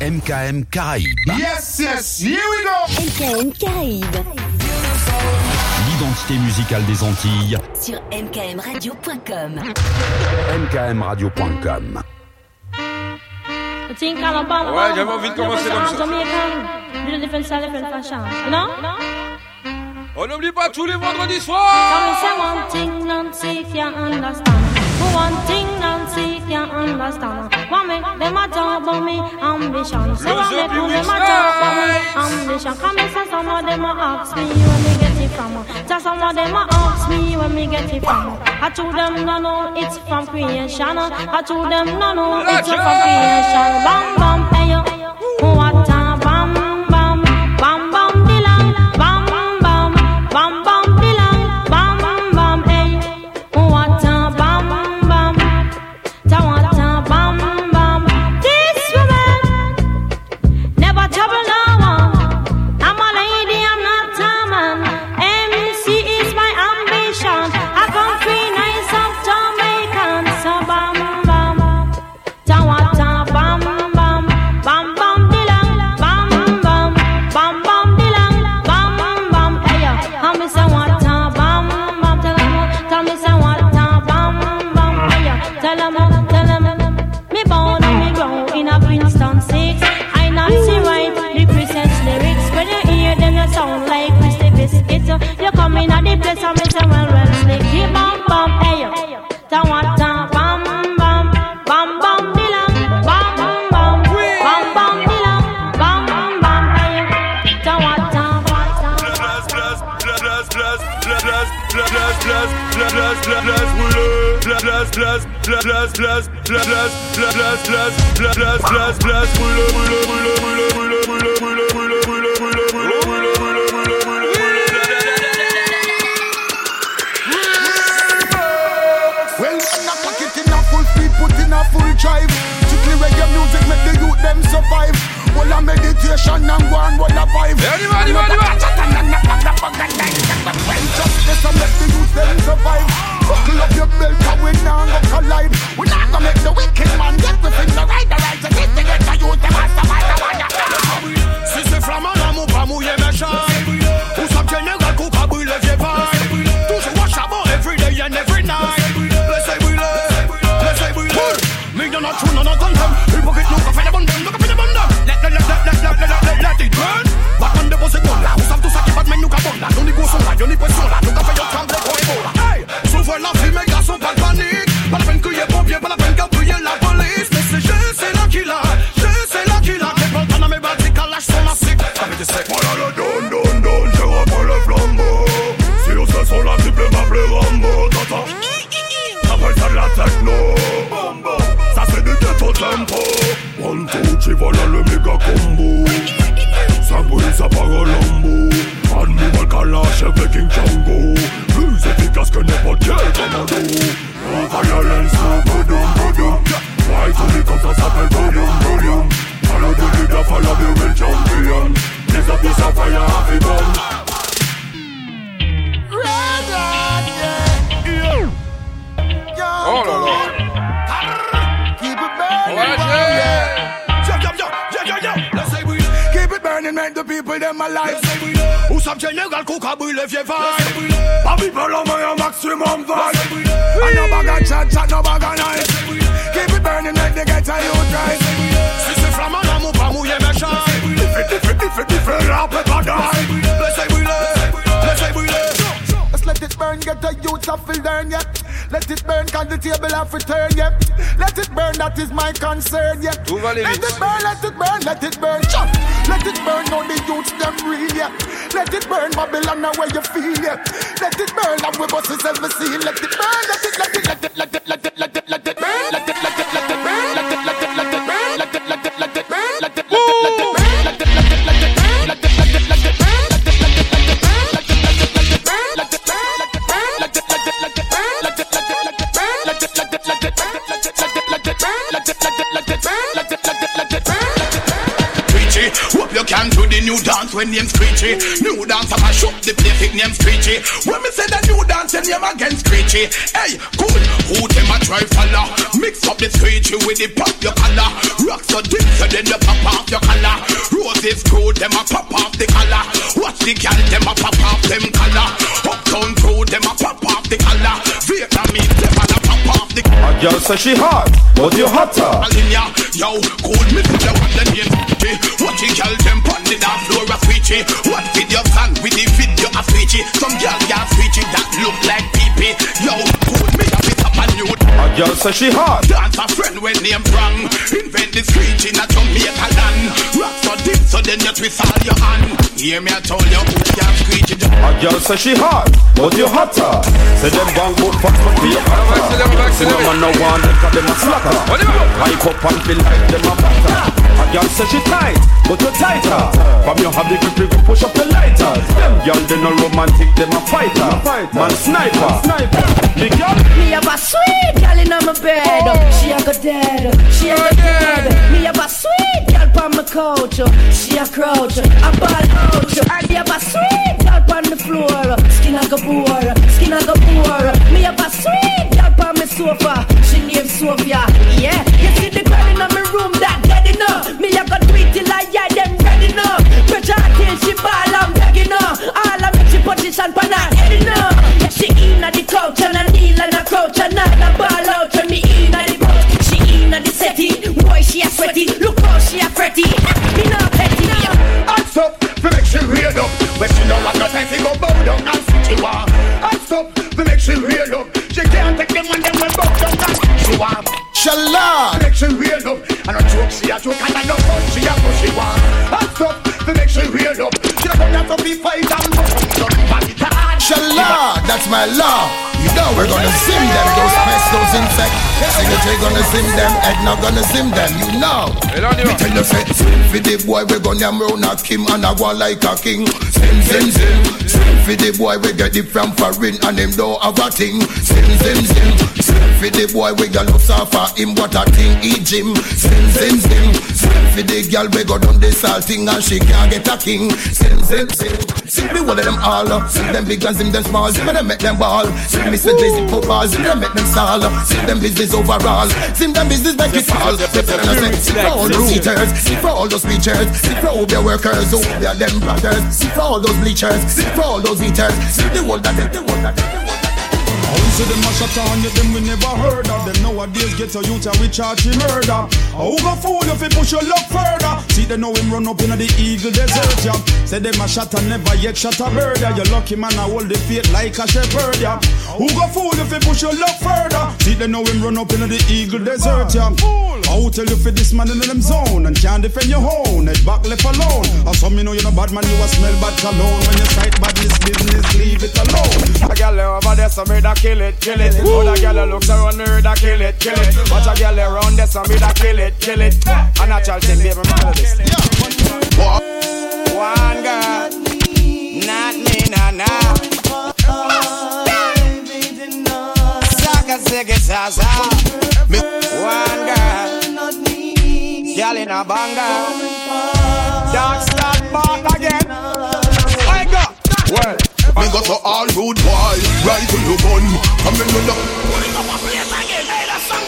MKM Caraïbes. Yes, yes, here we go MKM Caraïbes. L'identité musicale des Antilles. Sur mkmradio.com. mkmradio.com. Ouais, j'avais envie de commencer comme ça. You know? On n'oublie pas tous les vendredis soirs. one thing Nancy can understand. What make them a job about me ambition? Say what make them a job about me ambition? Come and say some of them a ask me where me get it from. Say some of them a ask me where me get it from. I told them no no, it's from creation. I told them no no, it's from creation. Bam bam, hey yo. blast, blast, blast, blast, blast, blast, blast, blast, blast, blast, blast, brûle, brûle, brûle, brûle, brûle, brûle, brûle, brûle, brûle, brûle, brûle, brûle, brûle, brûle, brûle, Well, man, I pack it in a full speed, put in a full drive. Strictly reggae music make the youth them survive. Well, a meditation and go and roll a five. Anybody, anybody, anybody. Justice and let the youth them survive. Buckle up your belt, cause we not gonna collide. We not gonna make the wicked man get within the right, the right to to get use the master, à every day and every night. The bundle, the bundle. Let, let, let, let, let, let, let, let it burn. Back on the bus, it won't lie. Où ça tout ça qui bat, mais envoie la fumée, garçon, pas de panique. Pas la peine qu'il y ait pompier, pas la peine qu'il y la police. Mais c'est je, c'est là qu'il a, je, c'est là qu'il a. Les pantalons, mes badiques, à lâche son assiette. Ça me dit, c'est quoi là, le don, don, don, je reprends le flambeau. Sur ce son, la triple map, le rambo, t'entends? Appelle ça de la techno. Ça, c'est du ghetto tempo. One, two, three, voilà le méga combo. Ça brûle, ça part au lambeau. Admiral Kalash avec King Django. plus efficace que n'importe quel commando La violence au bonhomme, bonhomme Ouais, tourner comme ça s'appelle volume, volume À l'audio du gaffe, à la champion Les appuis, fire happy bomb. people them alive. Où ça général cook a brûlé vieux. Pas my maximum vibe. And no bag chat, chat, no bag of. Keep it burning like the ghetto you drive. Si c'est flammant, l'amour pas mouillé méchant. Different, different, different, different, rap get a youth have to learn, yep. Let it burn, can the table have to turn. Let it burn, that is my concern, yep. Let it burn, let it burn, let it burn, chop. Let it burn, on the youth, them real, yep. Let it burn, Babylon, now where you feel, yep. Let it burn, and we bust the seal, let it burn, let it, let it, let it, let it, let it, let it. New dance when name screechy. New dance, I'ma shoot the place with name screechy. When me say the new dance, then name again screechy. Hey, cool. Who them a try follow? Mix up the screechy with the pop your color. Rock so deep, so then you pop off your color. Roses cool, them a pop off the color. Watch the gal, them a pop off them color. Uptown crew, them a pop off the color. Vietnamese, them a pop off the color. A girl say she hot, but you hotter. Yo, cool me to the one the Switchy. Watch the girl them pon the dance floor a switchy. What video son with the video a switchy. Some girl got switchy that look like pee Yo, cool me a bit up a nude. A girl say she hot. Dance a friend when name wrong. Invent the screech in a Jamaica land. Rock so then you twist all your hand. Hear me I told you who can screech it. A girl say she hot, but you hotter. Say them bang good fuck but be a hotter. Say no man no want them 'cause them a slacker. Hype up and feel like them a batter. A girl say she tight, but you tighter. From you have the grip, you go push up the lighter. Them girl they no romantic, them a fighter. Man sniper. The girl Me have a sweet girl in my bed. She a go dead. She a go dead. Me have a sweet girl on my couch. She a crouch. A ball out. And me have a sweet girl on the floor. Skin a go poor. Skin a go poor. Me have a sweet girl on my sofa. She named Sophia. Yeah. You see the girl in my room that dead enough. Me a go do it till I yeah them ready enough. Pressure till she ball I'm begging her. All I make she position pan her head enough. Yeah, she inna the couch and I kneel and I crouch and I ball out when me inna the couch. She inna the setting. Boy, she a sweaty. Look how she a fretty. Stop, we make she real up. When she know what no time to go bow down and switch you off. And stop, we make she real up. She can't take them when them will bow down and switch you off. Shalom. Make she real up. And a joke she a joke and a no fun she a push you off. And stop, we make she real up. She don't have to be fight and up. Shalom. That's my law. You know we're gonna sim them, those pests, those insects. Secretary gonna sim them, not gonna sim them. You know. Me tell you say, sim for the boy, we gonna round a Kim and a go like a king. Sim, sim, sim. Sim for the boy, we get it from foreign and him don't have a thing. Sim, sim, sim. Sim for the boy, we got looks off for him, what a thing, he Jim. Sim, sim, sim. Sim for the girl, we go down the salting and she can't get a king. Sim, sim, sim. Sim me one of them all. Sim them big and sim them small. Sim them make them ball. Sim me say lazy football. Sim them make them stall. Sim them business overall. Sim them business make it fall. For all those eaters. For all those preachers. Sim for all their workers. Oh, they're them brothers. For all those bleachers. Sim for all those eaters. The one that the one that the one that How say them a shut on you, them we never heard of. Them Nowadays get a youth and we charge him murder. Who go fool if he push your luck further? See they know him run up in the eagle desert, yeah. Say them a shot and never yet shot a bird, yeah. You lucky man I hold the faith like a shepherd, yeah. Who go fool if he push your luck further? See they know him run up in the eagle desert, yeah. How tell you for this man in them zone And can't defend your own, head back left alone. Or some you know you're no bad man, you a smell bad cologne. When you sight badness business, leave it alone. A girl over there, so me kill it, kill it. Other girl looks around me, da kill it, kill it. Watch a girl around there, so me da kill it, kill it. And a natural thing, baby, man, this. One girl, not me, nah, nah. Saka, sika. One girl, girl in a banger. Dark start back again. I got well. Me go to all rude boy, right to your gun. Come in the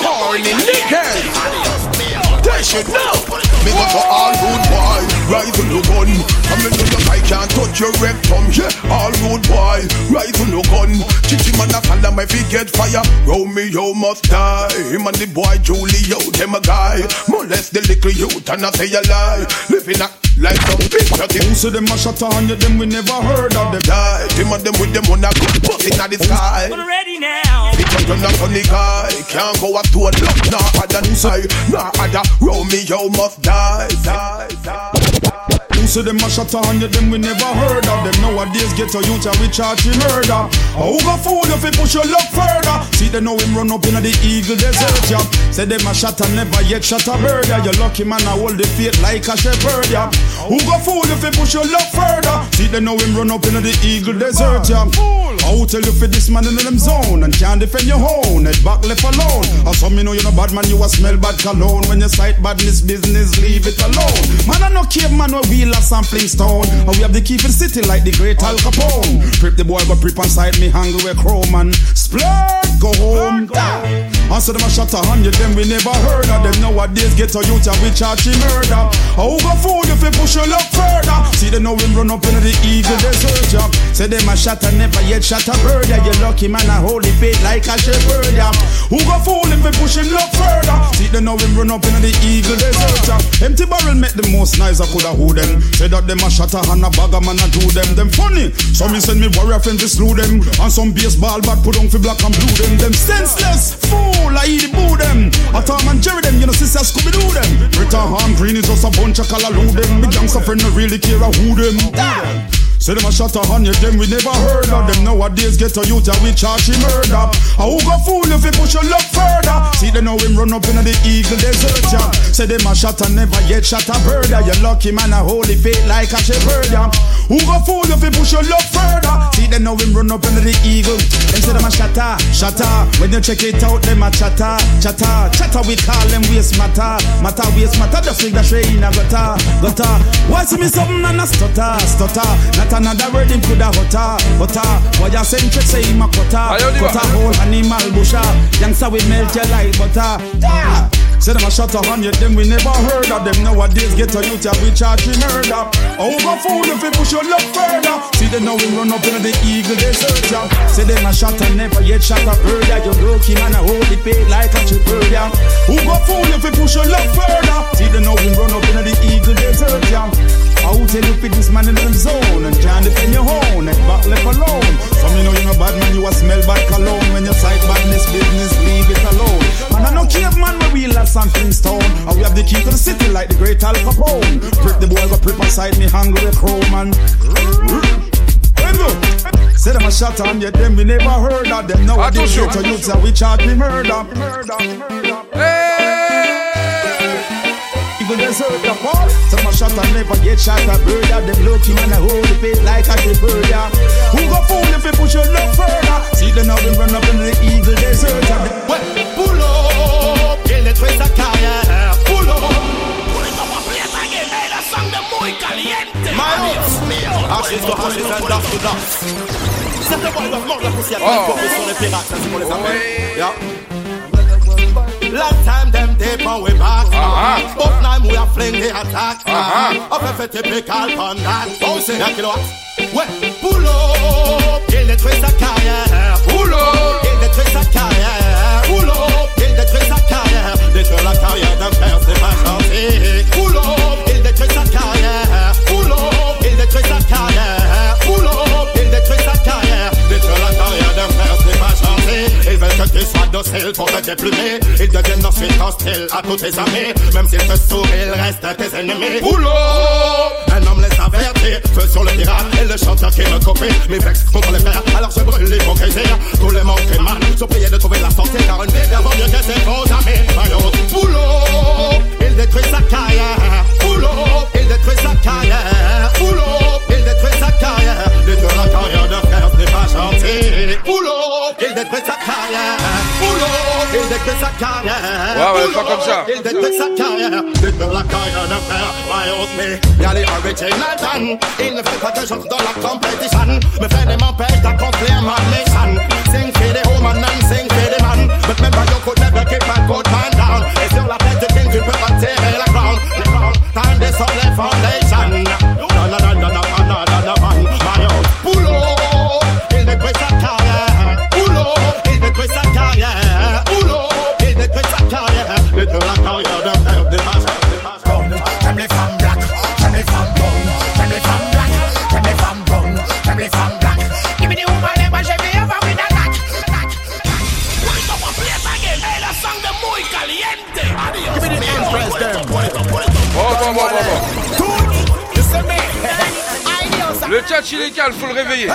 corny niggas. They should know. Me go to all rude boy, to your gun. Come in with the I can't touch your rectum. Yeah, all rude boy, right to your gun. Chichi man a follow my feet get fire. Romeo must die. Him and the boy Julio, them a guy. Molest the little youth and I say a lie. Living a like some picture. Who say them a shut on you, them we never heard of them Die. Them and them with them on a good bus in the sky. Ready now. Because you're not funny guy Can't go up to a lock Nah other than say Nah other Romeo must die Die, die Who say them a shut on you, them we never heard of. Them Nowadays get a youth and we charge him murder. Oh, who go fool if he push your luck further? See they know him run up in the eagle desert, yeah. Say them a shot and never yet shot a bird, yeah You lucky man I hold the faith like a shepherd, yeah. Who go fool if he push your luck further? See they know him run up in the eagle desert, yeah. How tell you for this man in them zone And can't defend your own, head back left alone. Or some you know you're no bad man, you a smell bad cologne. When you sight badness business, leave it alone. Man I no cave man where we last and Flintstone. And we have the key for the city like the great Al Capone. Prep the boy go prep inside me hungry with chrome and splurge, go home. Answer them a shot a hundred, them we never heard of them. Nowadays get a youth and we charge him murder. How go fool if we push your luck further? See they know him run up into the eagle they desert job. Say them a shot a never yet shot a bird. Yeah, you lucky man a holy faith like a shepherd. Yeah. Who go fool if we push him luck further? See they know him run up into the eagle they desert job. Empty barrel make the most nice I coulda who them. Say that them a a and a bag a man a do them. Them funny. So me send me warrior friends to slew them. And some baseball bat put on for black and blue them. Them senseless fool I eat the boo them. I Tom and Jerry them, you know sister Scooby Doo them. Rita Han Green is just a bunch of color them. Big gangster friend no really care a who them. Damn. Say them a shot a hundred, them we never heard of them. Nowadays get a youth and we charge him murder. A who go fool if he push your luck further? See them now him run up in the eagle desert, yeah. Say them a shot a never yet shot a bird. You lucky man a holy faith like a shepherd, yeah. Who go fool if he push your luck further? See them now him run up in the eagle. Them say them a shatter, shatter. When you check it out, them a chatter, chatter, chatter. We call them waste matter, matter waste matter. Just like the train a gutter, gutter. Why see me something and a stutter, stutter? Not another word him coulda hutter, hutter. Why you check say him a cutter, cutter whole animal busha. Youngster we melt your like butter. Yeah. Say them a shot a hundred, them we never heard of them. Nowadays get a youth we charge him murder. Oh, go fool if we push your luck further. See them now we run up in the eagle desert job. Say them a shot a never yet shot a bird. You lucky man a hold it pay like a. Yeah. Who go fool if we push your luck further? See them now we run up in the eagle desert job. I will tell you fit this man in the zone and can't defend your own and back left alone. Some you know you're a bad man, you a smell bad cologne. When you fight badness business, leave it alone. And I know caveman where we last something stone. And we have the key to the city like the great Al Capone. Prick the boy go prep aside me hungry crow man. Say them a shot on yet them we never heard of them. Now they get to youths and we charge me murder. Even desert the fall. Some a shot and never get shot a bird. Them lucky man a hold the face like a. Yeah. Who go fool if we push your luck further? See them now we run up in the eagle desert. Ouais, pull up, il détruit sa carrière. Pull up. Ashes to ashes and dust to dust. Certains boys doivent mordre la poussière Oh. Last time them tape on we back. Uh-huh. But now we are fling the attack. Uh-huh. Up if it be on that. Oh, say that kilo. Well, pull up, kill the twist of car. Pull up, kill the twist of car. Pull up, kill the twist of kaya. This girl a kaya, them pants they pass on. Que tu sois docile pour te déplumer. Ils deviennent ensuite hostiles à tous tes amis. Même s'ils te sourient, ils restent tes ennemis. Up Un homme les avertit Feu sur le pirate et le chanteur qui me copie. Mes vex contre les frères Alors je brûle l'hypocrisie. Tous les manques mal Sont priés de trouver la sortie Car une vie vaut mieux que ses faux amis. Pull up Il détruit sa carrière. Up Il détruit sa carrière. Pull up Il détruit sa carrière la carrière d'un frère ce n'est pas gentil. Up Il détruit sa carrière. Up Il détruit sa carrière. Ouais, ouais, pas comme ça. Il détruit sa carrière. Détruire la carrière d'un frère mais Y'a les original Dan Il ne fait pas que j'entre dans la compétition. Me fait des m'empêche d'accomplir ma mission. Sing for the woman and sing for the man. But remember you could never keep a good man. Down Et sur la tête du king tu peux pas tirer la crown. Time this on the foundation Le tchatch il est calme, faut le réveiller.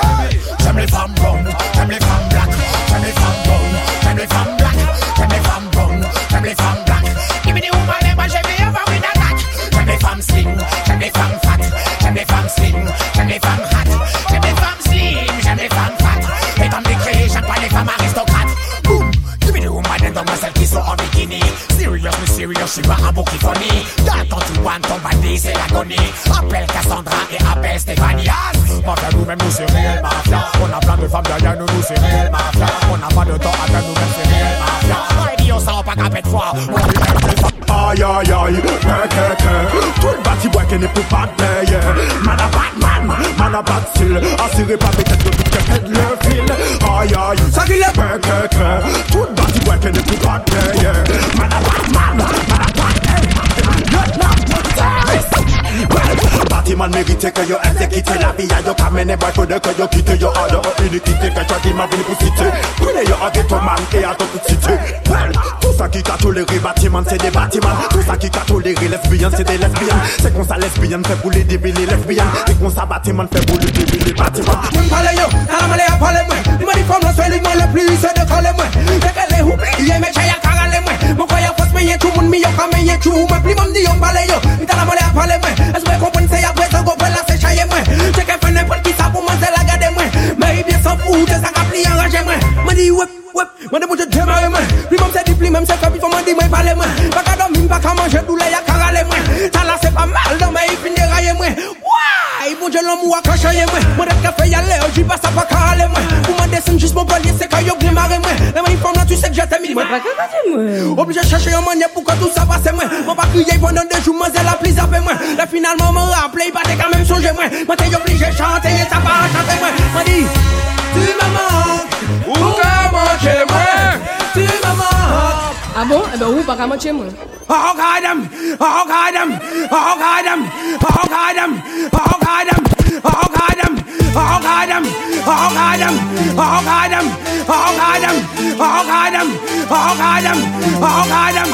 J'aime les femmes blondes, j'aime les femmes black, j'aime les femmes blondes, j'aime les femmes black, j'aime les femmes blondes, j'aime les femmes black. Give me the woman, let me shave it over with a tack. J'aime les femmes slim, j'aime les femmes fat, j'aime les femmes slim, j'aime les femmes hot, Serious, me serious, je suis pas un beau qui funny. T'attends, tu one, ton bandit, c'est l'agonie. Appelle Cassandra et appelle Stéphanie. Que nous-mêmes, nous c'est réel mafia. On a plein de femmes derrière nous, nous c'est réel mafia. On n'a pas de temps à faire, nous-mêmes c'est réel mafia. Ouais, dis, on s'en pas capé de foi. Aïe aïe aïe, que Tout le bâti bois qui n'est plus pas de Man a Batman, man a bad sil Assuré par mes têtes de doute que pète le fil Aïe aïe, ça qui est peur que que Tout bas du ouais que ne plus pas Man a bad man, man a bad Batiman merite que yo ese kite La vi a yo kamene bay fode que yo kite Yo a yo unikite que yo di man vini pou site Pwene yo a geto man e a to pou site Well, ça qui t'a toléré bâtiment c'est des bâtiments. Tout ça qui t'a toléré c'est des lesbiennes. C'est qu'on ça lesbienne fait pour les débiles lesbiennes. Et qu'on ça bâtiment fait pour les débiles bâtiments. Yo, t'as la malé à parler moi. Dis-moi dis comme le soleil moi le plus c'est de moi. Dès qu'elle est tout tout plus dit yo T'as la à Est-ce que vous comprenez c'est après ça la sécher qui San pou te sa kap li anraje mwen Mwen di wep wep Mwen de je demare mwen Pli mwen se di mwen se fe Pifon mwen di mwen pale mwen Baka manje Doule ya karale mwen se pa mal mwen mwen Mwen de kafe yale Oji basa pa karale mwen Pou mwen jis mwen bolye Se kayo mwen Le mwen nan tu jete mi mwen chache yon manye Pou tout sa pase mwen Mwen pa kriye pendant Mwen la pli zape mwen Le finalement mwen rappele Iba te kamem sonje mwen Mwen te oblige chante Ye ta pa chante mwen Mwen tu me manques Ou ka manche mwen Tu me manques Ah bon Eh ben ou pas qu'à moitié moi Oh goddamn, oh goddamn, oh goddamn, oh goddamn, oh goddamn, oh goddamn, oh goddamn, oh goddamn, oh goddamn, oh goddamn, oh goddamn, oh goddamn, oh goddamn,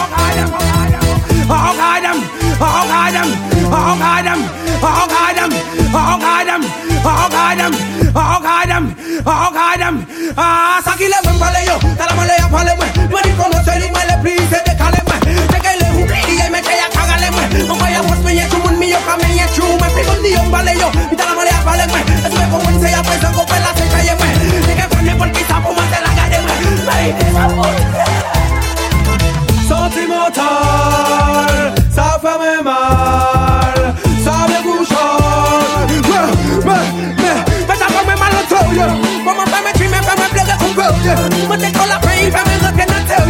oh goddamn, oh goddamn, oh goddamn, oh goddamn, oh goddamn, Oh God, oh God, oh God, ah, saki le wen pale yo, tala mole ya pale mwe, mani kono se ni mele please de kale mwe, teke le hu, iye me ke ya kaga le mwe, mwa ya was me ye chumun mi yo kame ye chu, me pigun di yo pale yo, tala mole ya pale mwe, esu me ko wen se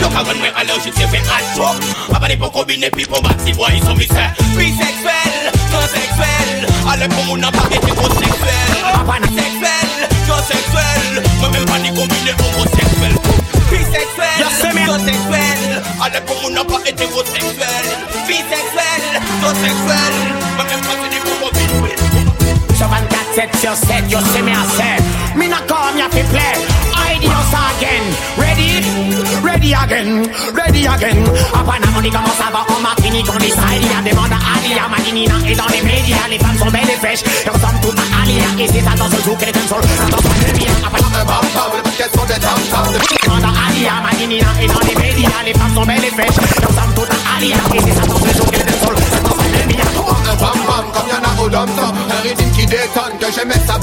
Look at when we allow shit if we add talk Papa des pocos bine pipo maxi boy Bisexuel, transsexuel. À l'époque on a pas été homosexuel Papa n'est sexuel, transsexuel. Mais même pas ni combiné homosexuel. Bisexuel, transsexuel. À l'époque on a pas été homosexuel Bisexuel, transsexuel. Mais même pas ni combiné homosexuel. 24 7 sur 7, yo c'est mes assez Mina you have to play. Ideas again. Ready? Ready again. Ready again. Up and money comme ça va en Martinique, on est side. Y'a des bandes à Ali, à Maginina et dans les médias. Les femmes sont belles et the Elles ressemblent toutes à Ali. Et c'est ça dans ce zouk, the femmes sont dans son lumière. Après, on Demande à Ali, à Maginina et dans les médias. Les femmes sont belles et fraîches. Elles ressemblent toutes à Ali. Et c'est ça dans ce zouk, les femmes sont dans son lumière. Un rythme qui détonne Que je mette sa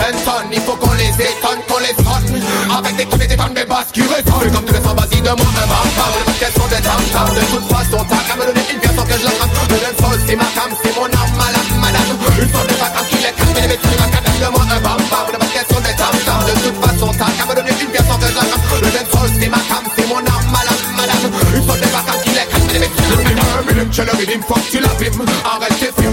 Il faut qu'on les étonne, qu'on les sonne Avec des coups des tonnes de basses qui résonnent Comme tous les sans de moi un bam bam Le paquet sont des tam De toute façon t'as qu'à me donner une pièce sans que je la Le dancehall c'est ma cam, c'est mon arme malade madame Une sorte de vacances qui les calme les petits macadam de moi un bam bam Le paquet sont des tam De toute façon t'as qu'à me donner une pièce sans que je la Le dancehall c'est ma cam, c'est mon arme malade madame Une sorte de vacances qui les calme les macadam Chez le faut que tu tes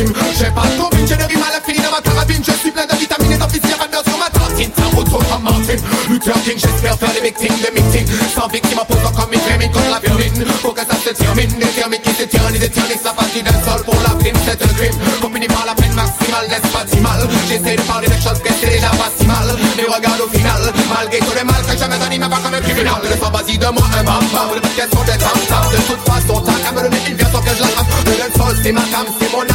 centime J'ai pas ton j'ai de rime à l'infini dans ma carabine. Je suis plein de vitamines et rameneurs sur ma tartine Ta route à Martin Luther King, j'espère faire les victimes de meeting Sans victime en posant comme une crémine contre la violine Faut que ça se termine, détermine qui se tyrannise et tyrannise Ça partie d'un sol pour la prime, c'est un crime. Finit par la peine maximale, n'est-ce pas si mal? J'essaie de parler des choses que c'est déjà pas si mal. Mais regarde au final, malgré tout le mal que je me donne, pas comme un criminel Le sang vas-y de moi un bam bam, le paquet sont des De toute façon, t'as qu'à me donner une version que je la rame Le dancehall c'est ma cam, c'est mon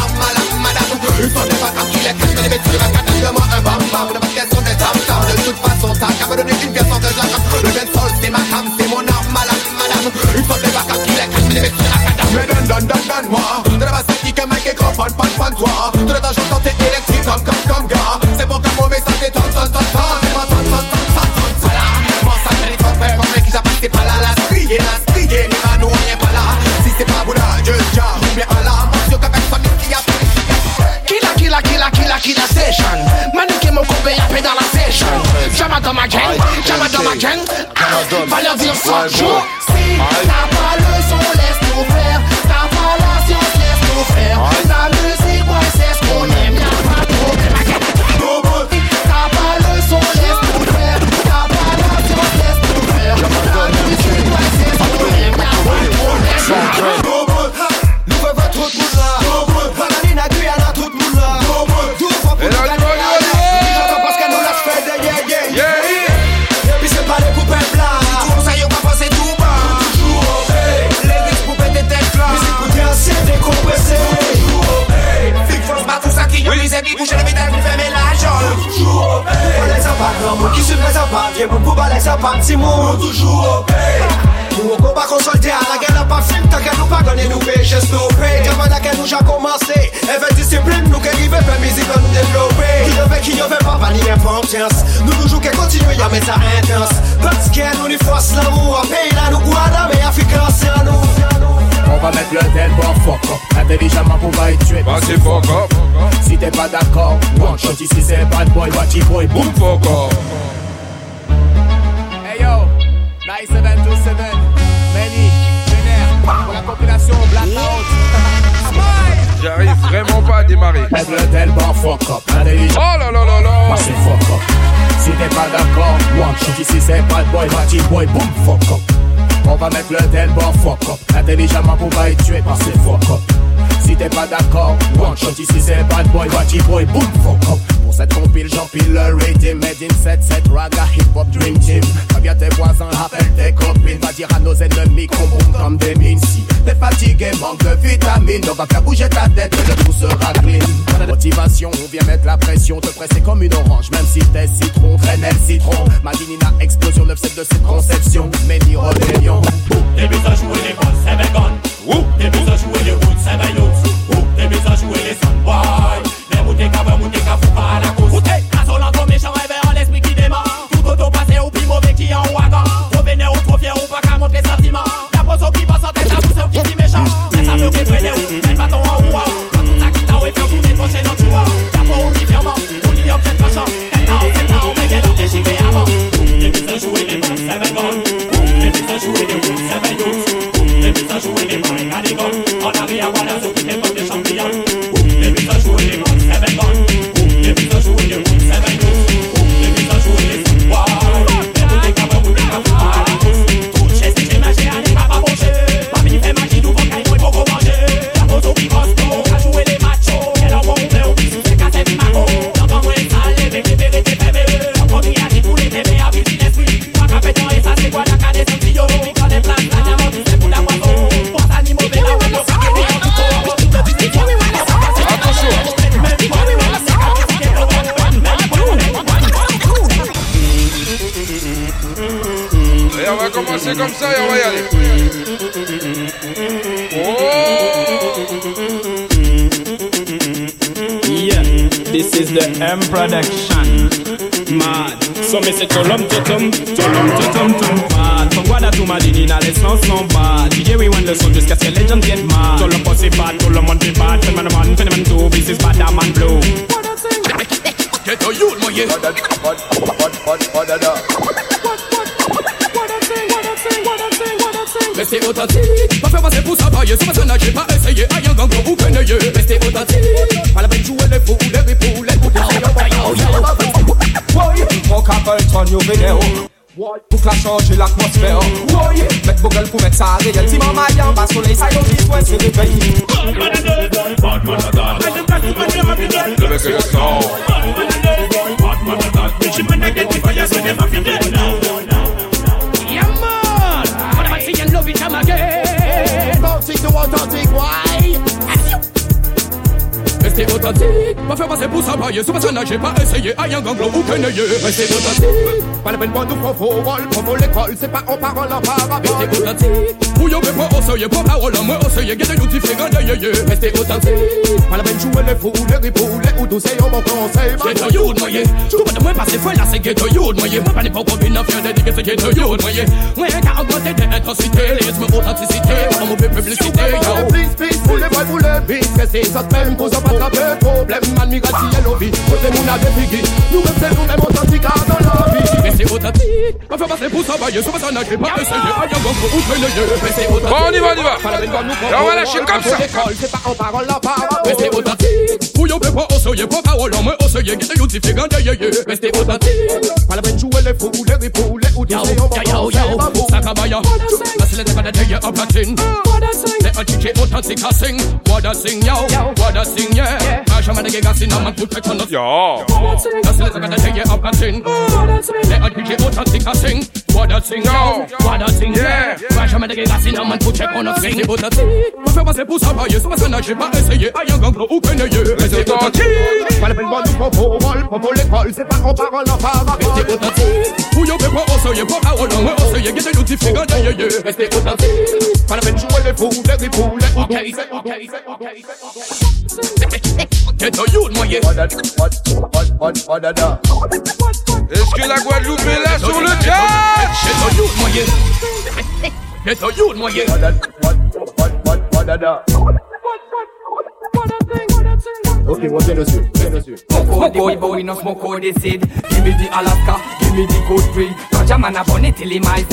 la killer killer station Manique mon copain à paix dans la session. Jama dans ma gang, jama dans ma gang leur dire fuck you Si Patimoun, toujou opè Nou kon pa konsolde a la gen apasim Takè nou pa gane nou pe, jes nou pe Kèmè da ke nou ja komanse Evè disiplin nou ke rive pe mizi kon nou devlopè Ki yo ve, ki yo ve pa pa ni importans Nou toujou ke kontinue ya meta intens Patike nou ni fos la mou Apè la nou guada me afikansi a nou On va mettre le tellement fuck up Intelligemment pour va y tuer Bah c'est fuck up Si t'es pas d'accord One shot ici c'est bad boy Watchy boy Boom fuck up 9727 Manny Vénère Pour la compilation Blackout J'arrive vraiment pas à démarrer. Tel bon fuck up Oh là là là là. Bah c'est fuck up Si t'es pas d'accord One shot ici c'est bad boy Watchy boy Boom fuck up on va mettre le tel bon fuck up Intelligemment pour pas être tué par ces fuck up Si t'es pas d'accord, one shot ici c'est bad boy, watchy boy, boom fuck up cette compile j'empile le rating Made in 7-7 raga hip hop dream team. Préviens tes voisins, rappelle tes copines. Va dire à nos ennemis qu'on boum comme des mines. Si t'es fatigué, manque de vitamines. On va faire bouger ta tête le tout sera clean. Motivation, on vient mettre la pression. Te presser comme une orange, même si t'es citron Traîne le citron, Madinina explosion 9-7 de cette conception. Mais ni rébellion buts à jouer les balles, c'est vegan Des buts à jouer les routes, c'est vegan Des buts à jouer les sunboy música, buena música para me say tolom totom, tolom totom tom bad. From Guada to Madinina, les sons sont bad. DJ we want le son jusqu'à ce que les gens mad. Tolom posse bad, tolom on be bad. Phenomenon man, phenomenon two, this is bad, man blue. What I say? Get a youth, my yeah Restez Capleton, yo vidéo Pour que la changer l'atmosphère Mettre vos gueules pour mettre ça réel Si maman y en bas soleil, ça y est, besoin c'est réveillé Le mec est le sang. Yeah man, but I'm seeing love it come again Authentique to authentique, why? Restez authentique, pas faire passer pour ça Sur ma scène, j'ai pas essayé, aïe un gang ou penaillé Restez authentique, pas la peine de tout profo Rôle, promo l'école, c'est pas en parole en parabole. Restez authentique, Ou yo pe pa osoye, pa parole Mwen osoye, gen de youti fi gande ye ye Reste otantik Pa la ben le fou, le ripou, le ou se konsey youd pa de mwen pase fwe la se geto youd mwen ye Mwen pa ni pou kombina fye de dige se geto youd mwen ye Mwen ka augmente de intensite Lesme autenticite, pa mou pe publicite yo pou le pou le sot men, pou zon trape problem Man mi gati kote moun a depigi Nou mwen se nou men autentik a dans la Reste pa fè pase pou sa baye Sou pa sa nage, pa eseye, a yon ou Bon, on y va, on y va. Et on va lâcher comme ça. Restez authentique. Pour yon pepa, on se yé pas parole en main, on se yé guide, yon t'y fait gagner, yé yé. Restez authentique. Pas la peine jouer les faux ou les ripos ou les outils, on va yo, yo, Sakabaya. La silete pas de deye en platine. Les un chiche authentique à sing. What a sing, yo. What a sing, yeah. Marcha man de gega sin, man put check on us. Yo. La silete pas de deye en platine. Les un chiche authentique à sing. What a sing, yo. What a sing, yeah. Marcha man de gega sin, man put check on us. Restez authentique. On fait passer pour ça, bailler, sur ma scène, j'ai pas essayé. Aïe, un ganglo ou qu'un œil. Restez authentique. Pas la peine, bon, nous, popo, vol, popo, l'école, c'est pas en parole, en parole. Restez authentique. Ou yo, pe pas osoye, pas parole, moi osoye, get the youth, fi gande ye ye. Restez. Pas la peine, jouer les les les. Get the youth, moi, yeah. Est-ce que la Guadeloupe est là sur le chat Get the youth, moi, yeah. Get the youth, moi, yeah. Ok, moi viens dessus, viens dessus. Boy, boy, no smoke out the seed. Give me the Alaska, give me the code free. Ganja man a bunny till he might.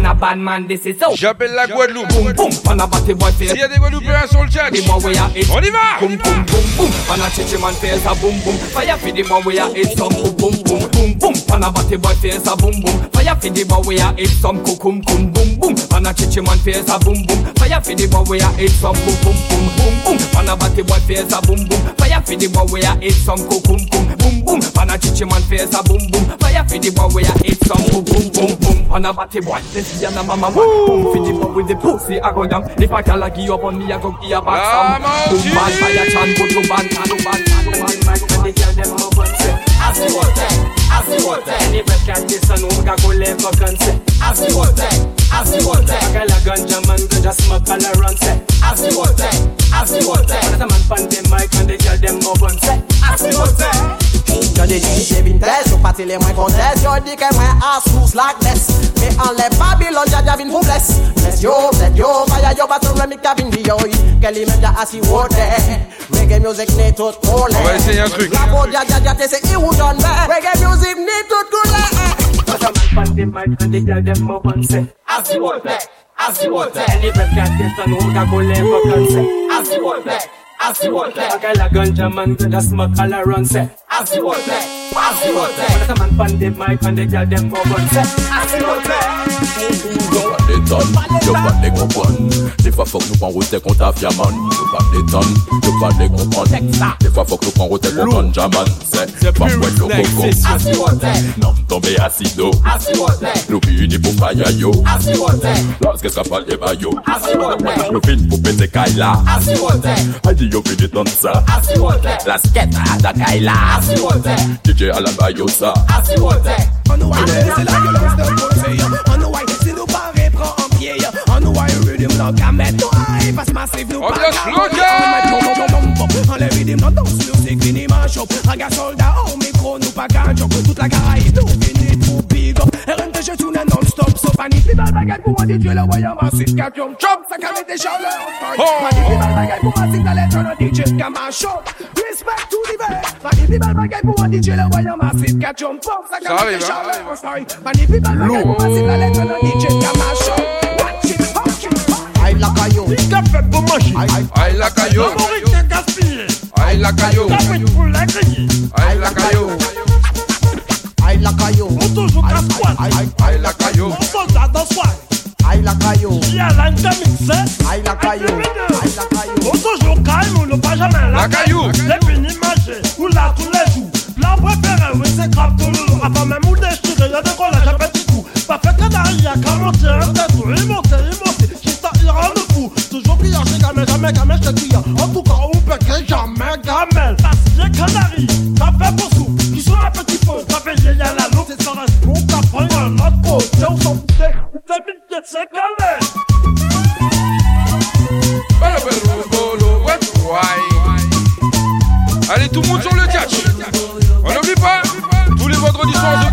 Man a bad man, this is so. J'appelle la Guadeloupe. Boom, boom, pan a batty boy face. S'il y a des Guadeloupéens sur le chat, more we are it. on y va. Boom, boom, boom, boom. Pan a chichi man face a boom, boom. Fire for the more we are it. Some boom, boom, boom, boom, boom. Pan a batty boy face a boom, boom. Fire for the more we are it. Some kukum, kum, boom, boom. Pan a chichi man face a boom, boom. Fire for the more we are it. Some boom, boom, boom, boom, boom. Pan a batty boy face a boom, boom. Fire for the more we are it. Some kukum, kum, boom, boom. Pan a chichi man face a boom, boom. Fire for the more we are it. Some boom, boom, boom, boom. Pan a batty boy. This is your mama one. Boom the boy with the pussy. I go down. If I can like you up on me, I go give you back some. Boom, bad fire chan, put you ban, ban, ban, ban, ban, ban. When they hear them move and say, I see what they, I see what they. Any breath can listen, who can go left up and say, I see what they, I see what they. Girl a ganja man, ganja smoke all around say, I see what they, I see what they. When the man pan the mic and they hear them move and say, I see what they. Yo de DJ Vintes, yo pati le mwen kontes Yo di ke mwen asous lak des Me an le Babylon, jaja vin pou bles Bless yo, bless yo, fire yo baton remik ka vin di yo. Ke li men ja asi wote Reggae music ni tout koule On va essayer un truc. La bo ja ja ja te se i ou don be Reggae music ni tout koule When the man pan the mic and they hear them move and say, I see what they, I see what they. Any breath can listen, who can go left up and say, I see what they. I see what they. Girl a ganja man, ganja smoke all around say, I see what they, I see what they. When the man pan the mic and they hear them move and say, I see what they. Yo pas détonne, yo pas de comprendre. Des fois faut que nous prend route contre ta fiaman Yo pas détonne, yo pas de comprendre. Des fois faut que nous prend route contre Jaman C'est pas moi le coco Non acido uni pour faya yo Lorsque ça parle de bayo Le film pour péter Kaila A dit yo fini dans ça. La skate à ta Kaila DJ à la bayo ça. On nous a laissé la violence de côté On nous a si nous paraît prend en pied On nous a eu rhythm dans qu'à mettre nos high Passe massif nous pas On les rhythm dans danse musique fini manche up. Raga soldat au micro nous pas qu'un joke Toute la Caraïbe nous fini big up. RNT je tourne non-stop Sauf Annie puis mal baguette pour moi DJ le voyant massif Qu'à jump jump ça calme des chaleurs Annie puis mal oh. baguette pour moi sing dans les tonnes DJ qu'à mash up Respect tout l'hiver. Annie puis mal baguette pour moi DJ le voyant massif Qu'à jump jump ça Ça calme arrive, des hein. chaleurs Sorry Annie puis mal baguette pour moi sing dans les tonnes DJ qu'à mash up Watch it, watch it. Aïe la caillou. Café pour manger Aïe. La caillou. Favorite gaspillé. Aïe la caillou. Café pour la grille Aïe la caillou. Aïe la squad. Baila cayó. Los soldados squad. Baila cayó. Si adelante mixé. Baila cayó. Baila cayó. On toujours calme, on pas jamais la caillou. C'est fini manger. Ou là tous les jours. La préférée, oui, c'est grave tout lourd. Avant même où déchirer, y'a des collages à petit coup. Pas fait que derrière, 41 têtes, il monte, il monte. Qui ça, il rend le fou. Toujours brillant, j'ai jamais, jamais, jamais, je te dis. Hein. En tout cas, on peut que jamais, gamelle. Parce que canari, ça fait pour se Allez, tout le monde sur le catch. On n'oublie pas, tous les vendredis soirs,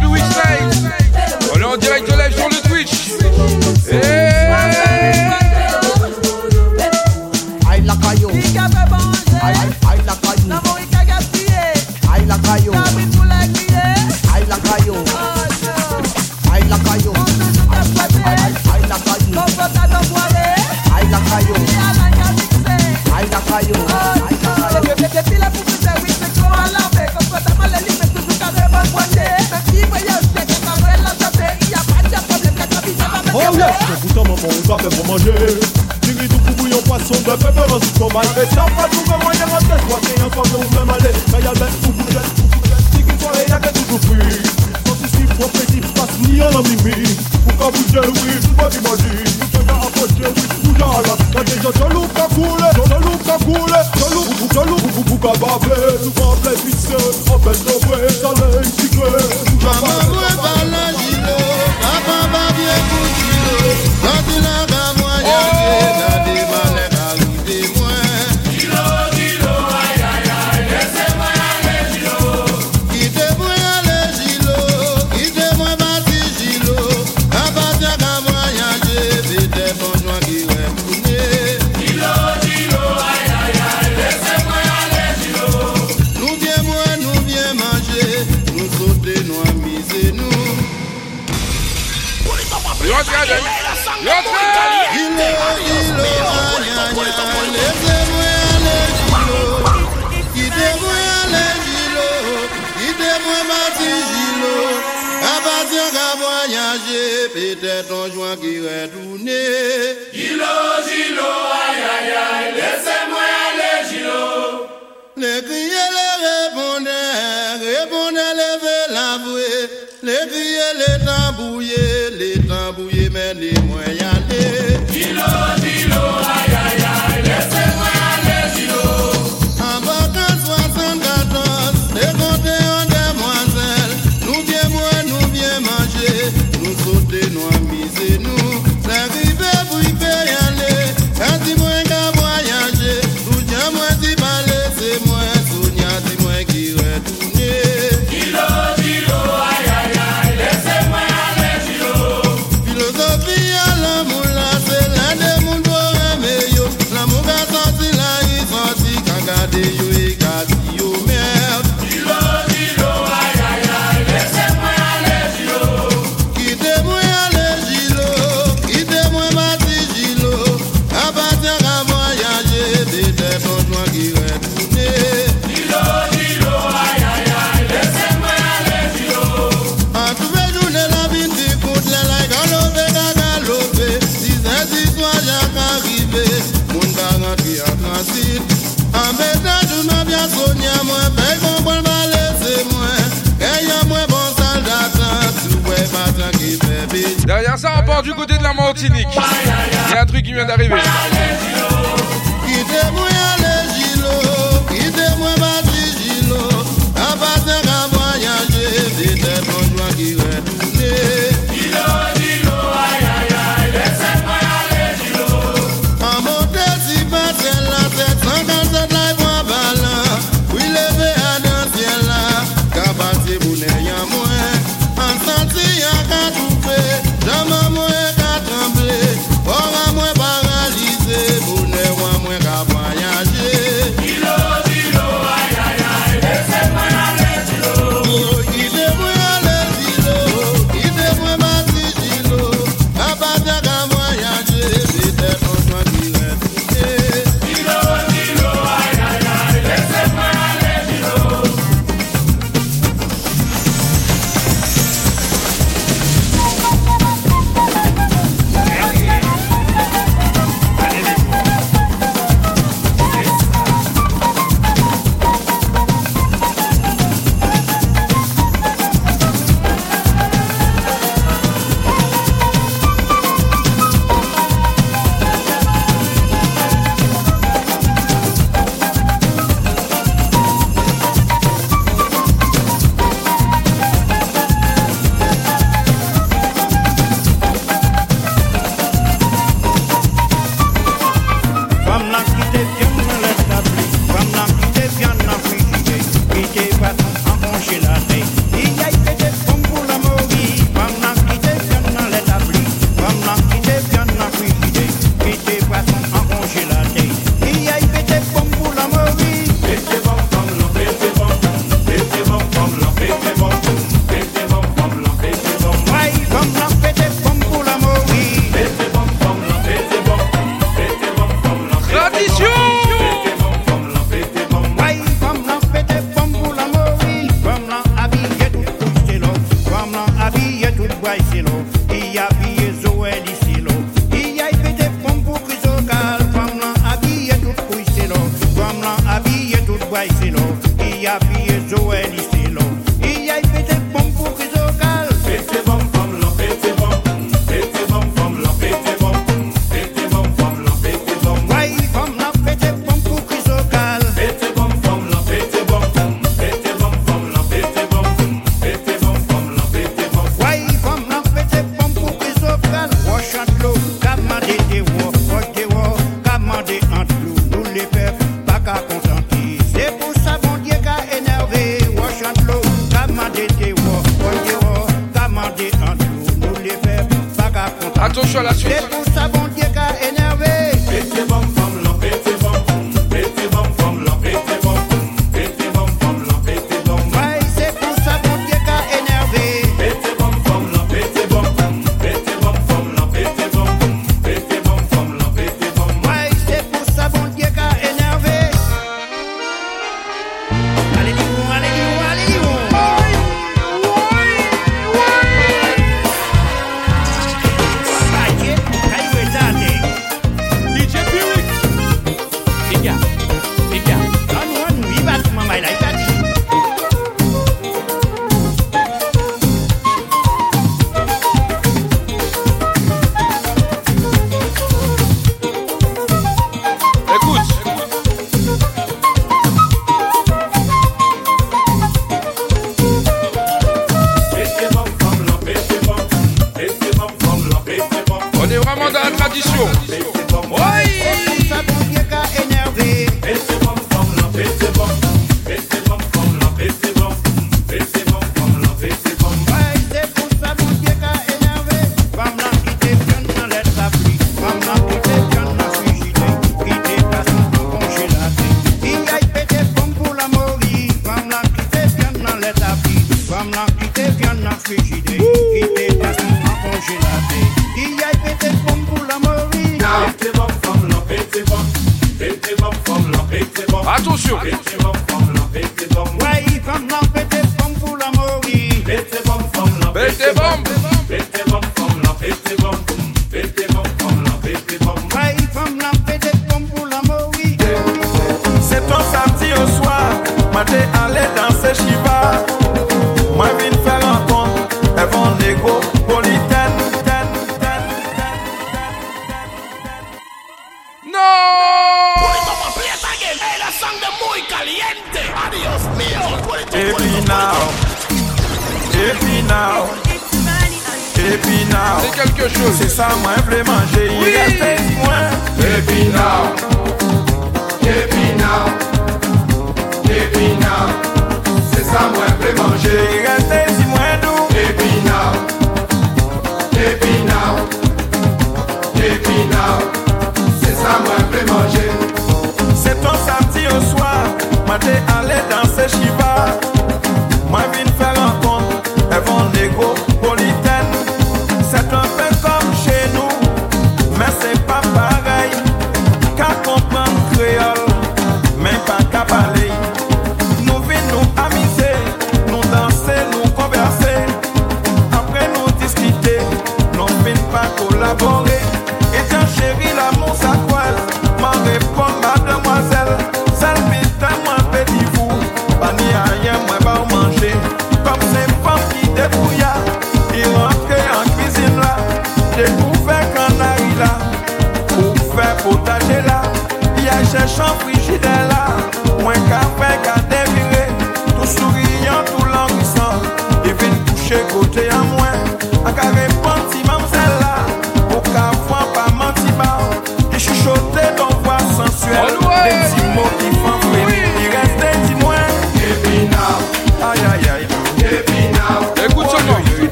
Il y a un truc qui vient d'arriver.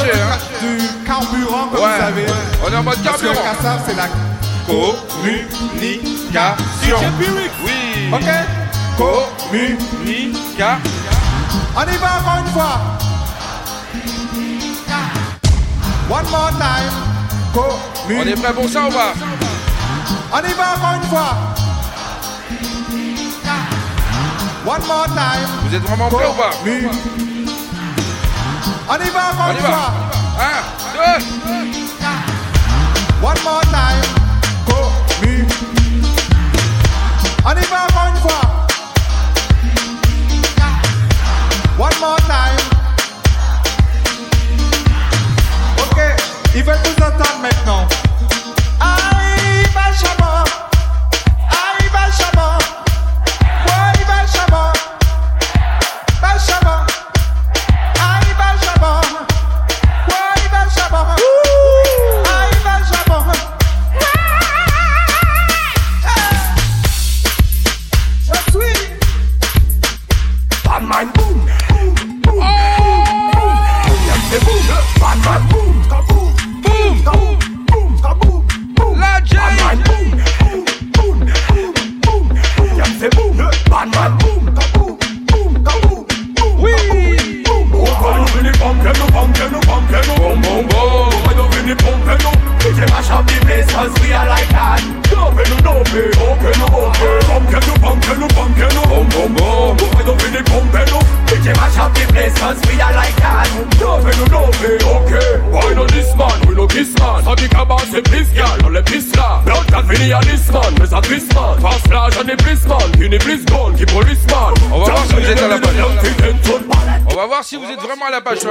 Hein. Du carburant, comme ouais. vous savez. On est en mode carburant. Parce que le c'est la communication. Oui. Ok Communication. On y va encore une fois. One more time. Commun on est prêt pour ça ou pas? On y va encore une fois. One more time. Vous êtes vraiment prêt ou pas? On y va comme On y va. Un, deux. One more time. Commu. On y va une fois. One more time. Ok, il va nous attendre maintenant. si vous êtes vraiment à la page sur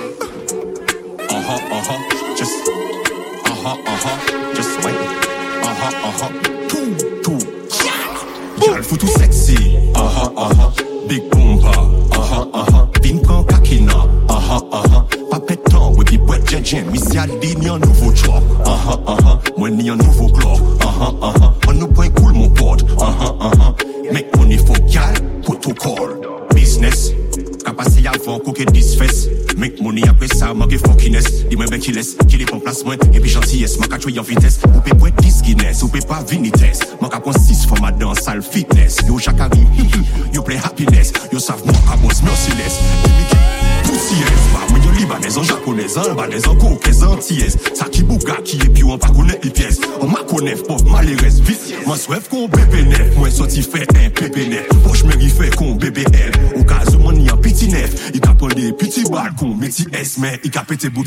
qui a pété bout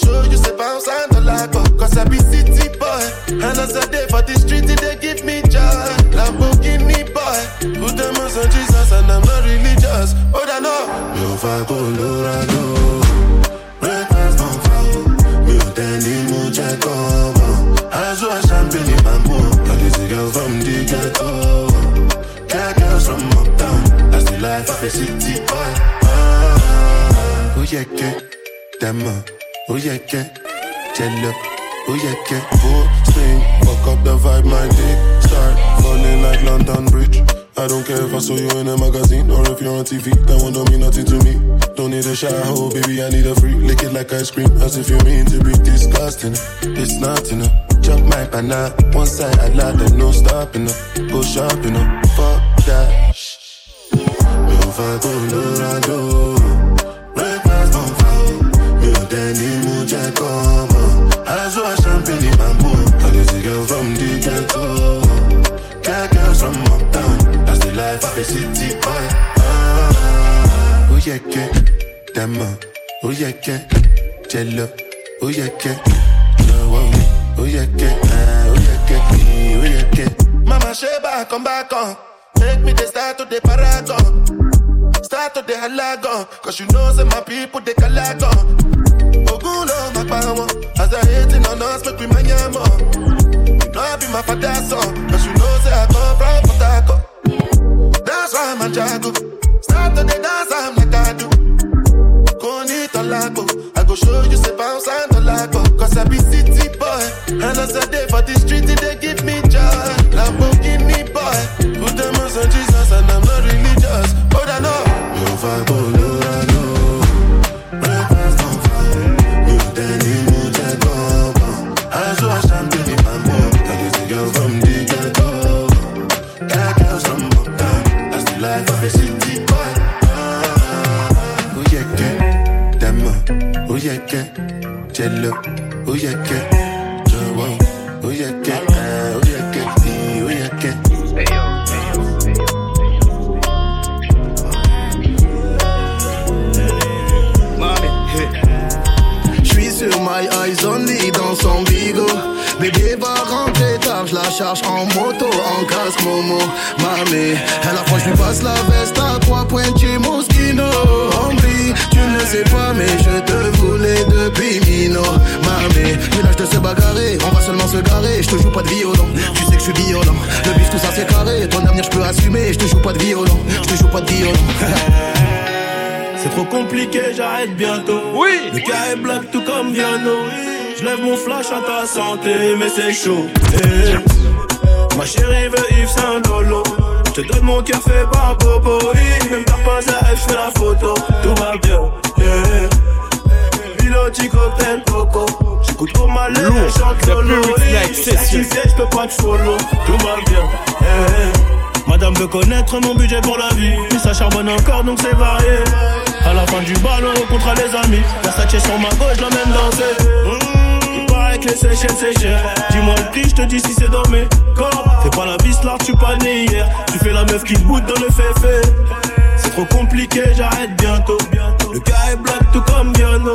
show you say bounce and the like Cause I be city boy. And as I day for the street they give me joy. Lamborghini boy Put them on Jesus and I'm not religious Oh that no Meu vai colorado Breakfast don't fall Meu tênis muito é como Azul é champanhe bambu All these girls from the ghetto. Got girls from uptown. That's the life of a city boy. Ah, oh yeah, yeah, that much ó yẹ kẹ́ jẹ lọ ó yẹ kẹ́. full swing, fuck up the vibe my dick start running like London Bridge. I don't care if I saw you in a magazine or if you're on TV. That one don't mean nothing to me. Don't need a shower, oh, baby, I need a free. Lick it like ice cream, as if you mean to be disgusting. It's nothing. Jump my banana, one side I lie, there's no stopping up. Go shopping up, fuck that. Meu vai por Dourado. Come coma. Eyes wide champagne in my boot. All these girls from the ghetto. Got girls from uptown. That's the life of a city boy. Ah, oh yeah, yeah. Demo. Uh, oh yeah, yeah. Jello. Oh yeah, yeah. Oh, oh yeah, yeah. Ah, oh yeah, yeah. Oh yeah, yeah. Mama Sheba, come back on. Make me the start of the paragon. Start of the halagon. Cause you know, say my people, they calagon. Ogun, oh, power. As I hating on us, make we manya more. You know I be my father's son. Cause you know, say I come from Harcourt. That's why I'm a jago. Start to the dance, I'm like I do. Go need a lago. I go show you, say bounce and a lago. Cause I be city boy. And as I day for the street, they give casque Momo. Mamé, à la fois je lui passe la veste à trois points chez Moschino. Hombre, tu ne sais pas, mais je te voulais depuis Mino. Mamé, mais là je te sais bagarrer, on va seulement se garer. Je te joue pas de violon, tu sais que je suis violent. Le bif tout ça c'est carré, ton avenir je peux assumer. Je te joue pas de violon, je te joue pas de violon. C'est trop compliqué, j'arrête bientôt. Oui. Le cas est black tout comme Viano. Je lève mon flash à ta santé, mais c'est chaud. Eh. Ma chérie veut Yves Saint Lolo. Je te donne mon cœur fait par Bobo. Oui. Même t'as pas à je fais la photo. Tout va bien. Eh. Piloti cocktail coco. J'écoute trop mal les Lourd, chante Lolo. Certifié, je peux pas te follow. Tout va bien. Eh. Madame veut connaître mon budget pour la vie. Mais ça charbonne encore donc c'est varié. À la fin du bal, on rencontre les amis. Versace sur ma gauche, je l'emmène danser. Mmh, paraît que les Seychelles c'est cher. Dis-moi le prix, je te dis si c'est dans mes corps. Fais pas la bise là, tu pas né hier. Tu fais la meuf qui boude dans le féfé. C'est trop compliqué, j'arrête bientôt. Le gars est black tout comme Diano.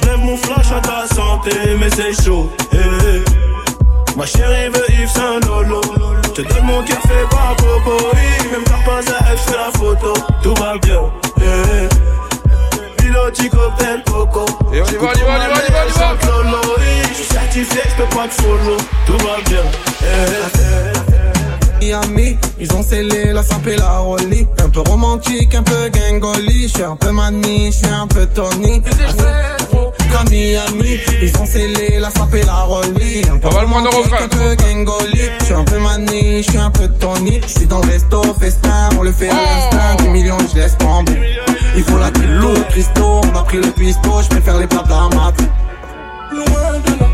Je lève mon flash à ta santé, mais c'est chaud. Eh, eh. Ma chérie veut Yves Saint Lolo. Je te donne mon fait par même pas à fais la photo. Tout va bien. Eh. Piloti cocktail coco. Et on y va, on y va, on y va, on y va, on y va. Lolo, oui, je suis certifié, je peux pas te follow. Tout va bien. Eh. Miami, ils ont scellé la sape et la rollie. Un peu romantique, un peu gangoli. J'suis un peu mani, j'suis un peu Tony. Comme Miami, ils ont scellé la sape et la rollie. Un peu Pas mal moins de refrain. un peu gangoli. J'suis un peu mani, j'suis un peu Tony. J'suis dans le resto, festin, on le fait à l'instinct. 10 millions, j'laisse tomber. Il faut la l'eau, Christo. On a pris le pispo, j'préfère les plats de la mat. Loin de là,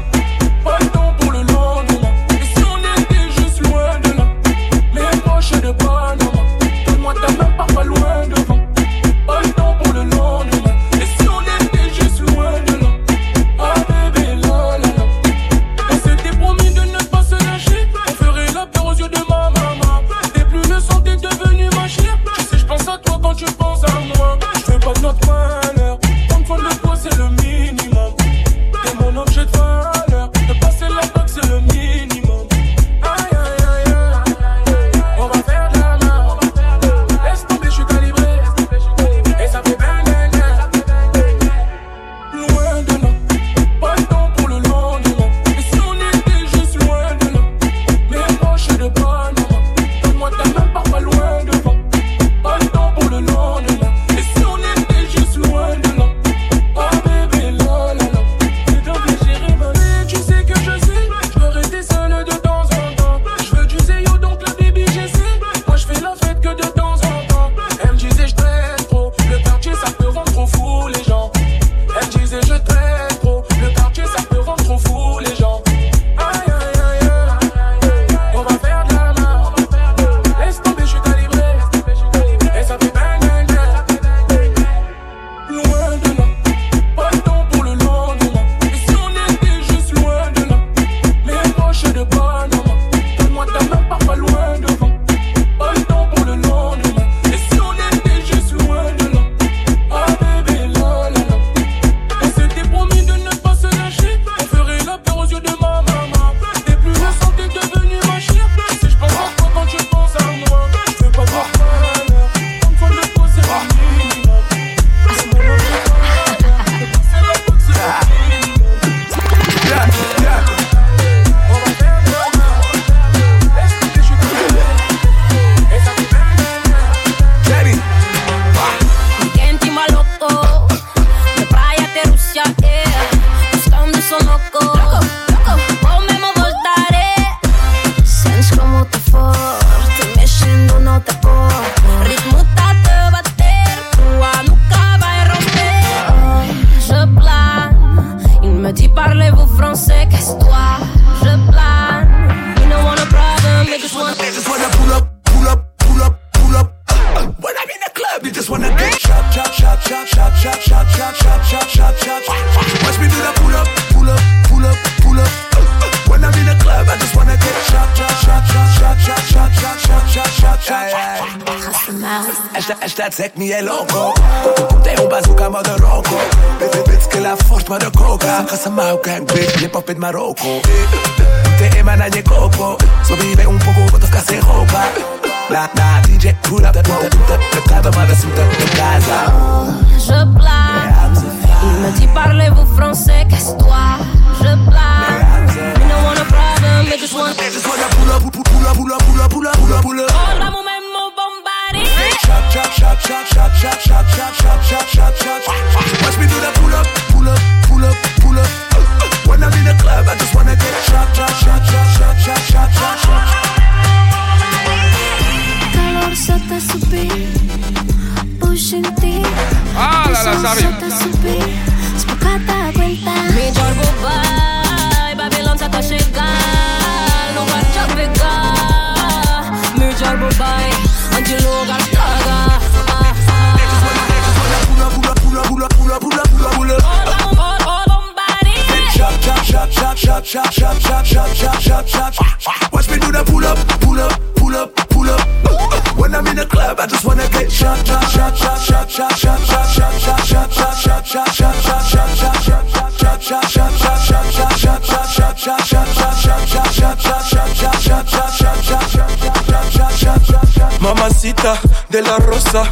De la Rosa,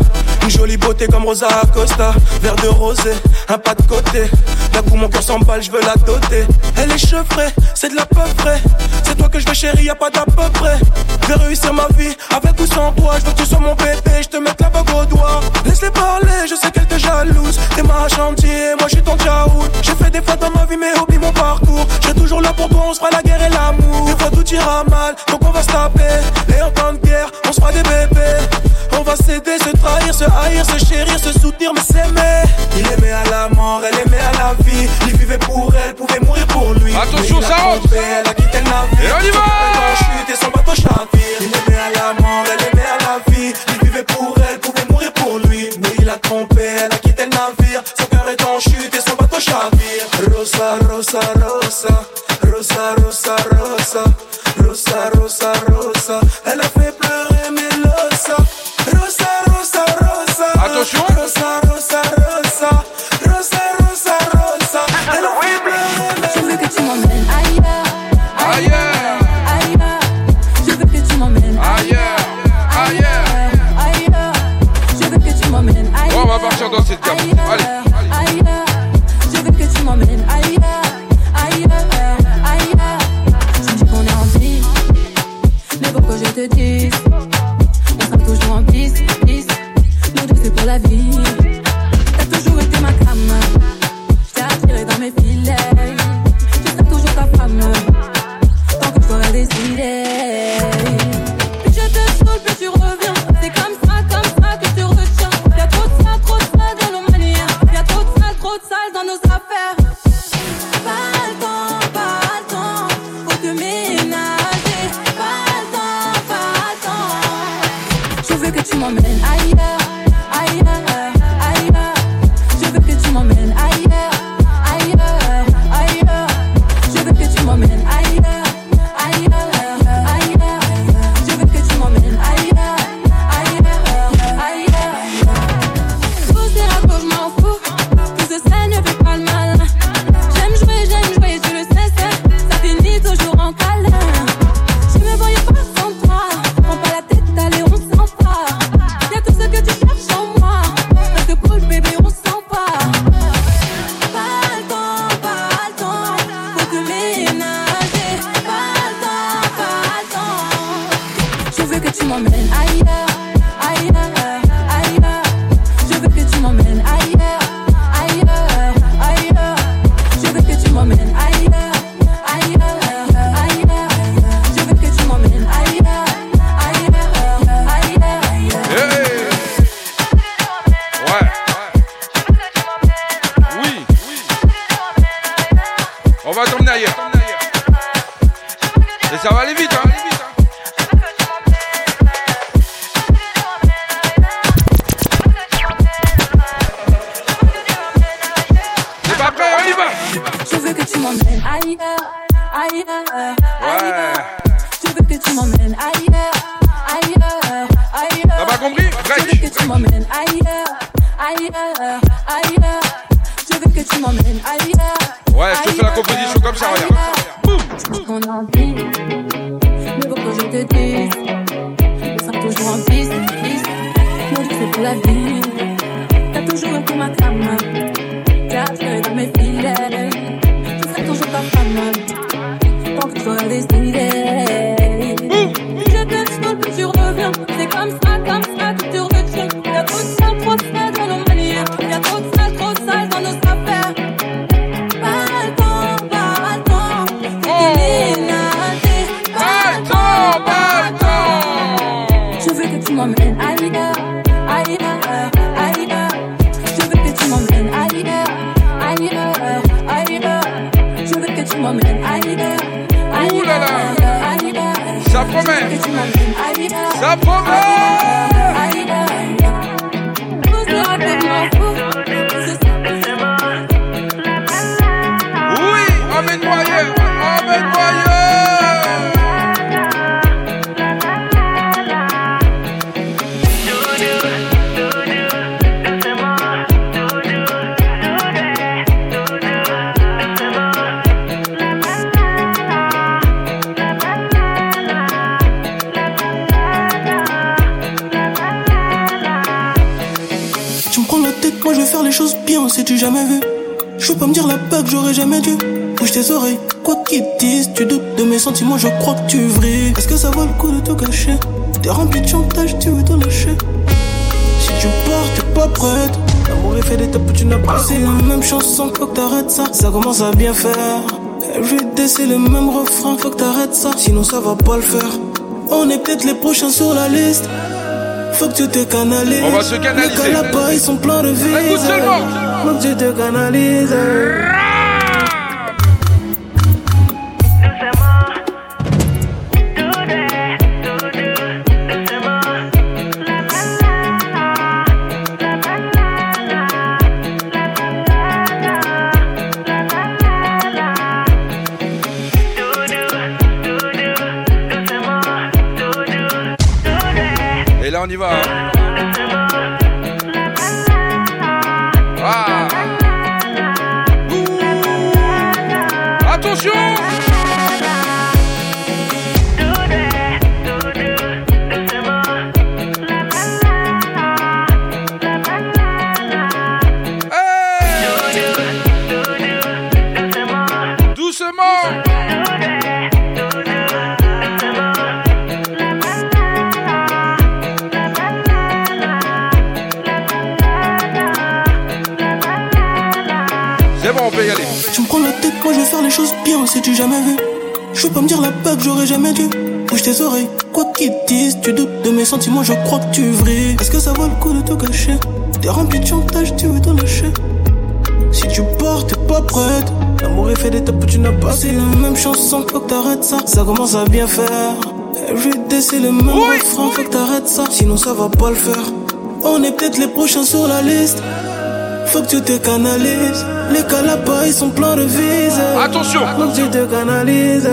une jolie beauté comme Rosa Acosta, verre de rosé, un pas de côté. D'un coup mon cœur s'emballe, je veux la doter. Elle est chevrée, c'est de la peu près. C'est toi que je veux chérie, y a pas d'à peu près. Je vais réussir ma vie avec ou sans toi. Je veux que tu sois mon bébé, je te mette la bague au doigt. Laisse-les parler, je sais qu'elle te jalouse. T'es ma chantier, moi je suis ton tchaout. J'ai fait des fois dans ma vie, mais oublie mon parcours. Je serai toujours là pour toi, on se fera la guerre et l'amour. Des fois tout ira mal, donc on va se taper. Et en temps de guerre, on se fera des bébés. On va s'aider, se trahir, se haïr, se chérir, se soutenir, mais s'aimer. Il aimait à la mort, elle aimait à la vie. Il vivait pour elle, pouvait mourir pour lui. Attention, ça rentre. Elle a quitté le navire. Et on y va chute et son bateau chavire. Il aimait à la mort, elle aimait à la vie. Il vivait pour elle, pouvait mourir pour lui. Mais il a trompé, elle a quitté le navire. Son cœur est en chute et son bateau chavire. Rosa, Rosa, Rosa. Rosa, Rosa, Rosa. Rosa, Rosa, Rosa. proposition a envie, mais pourquoi je te dis Ça toujours en piste, piste. Mon pour la vie. T'as toujours un coup ma crame. Quatre dans mes filets. Je serai toujours ta femme. Tant que tu des. Je t'aime, je que tu reviens. Je veux que tu m'emmènes ailleurs, ailleurs, ailleurs. Je veux que tu m'emmènes ailleurs, ailleurs, ailleurs. Je veux que tu m'emmènes ailleurs, ailleurs, ailleurs. Ça promet. Je veux que tu m'emmènes ailleurs. Ça promet. Je veux pas me dire la que j'aurais jamais dû. Bouge tes oreilles, quoi qu'ils disent, tu doutes de mes sentiments, je crois que tu vrilles. Est-ce que ça vaut le coup de tout cacher? T'es rempli de chantage, tu veux tout lâcher. Si tu pars, t'es pas prête. L'amour est fait d'étapes, tu n'as pas C'est la même chanson, faut que t'arrêtes ça. Ça commence à bien faire. Everyday c'est le même refrain, faut que t'arrêtes ça. Sinon ça va pas le faire. On est peut-être les prochains sur la liste. Faut que tu te canalises. On va se canaliser. Les ils sont pleins de vies. Faut que tu te canalises. C'est la même chanson, faut que t'arrêtes ça Ça commence à bien faire Everyday c'est le même refrain, faut que t'arrêtes ça Sinon ça va pas le faire On est peut-être les prochains sur la liste faut que tu te canalises. Les cas là-bas, ils sont pleins de vises. Attention. Faut que tu te canalises.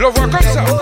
Je le vois comme ça.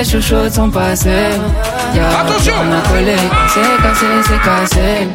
mes chouchoutes sont passées. Yeah, Attention! On a collé, c'est cassé, c'est cassé.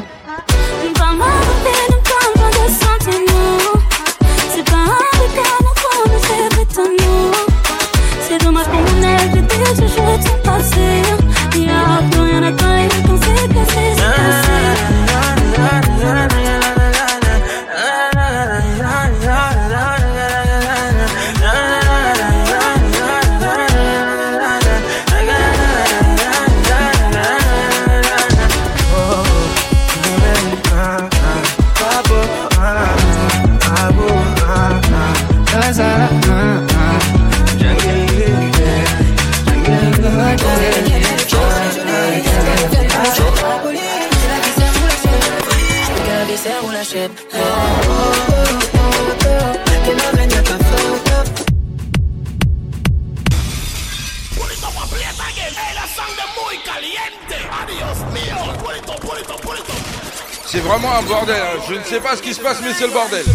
Hein. Je ne sais pas ce qui se passe, mais c'est le bordel.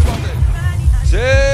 C'est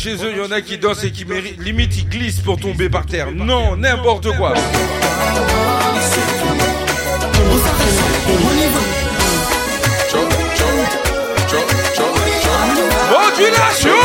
chez eux, il y en a qui dansent et qui méritent, limite ils glissent pour tomber par terre. Non, n'importe quoi. Modulation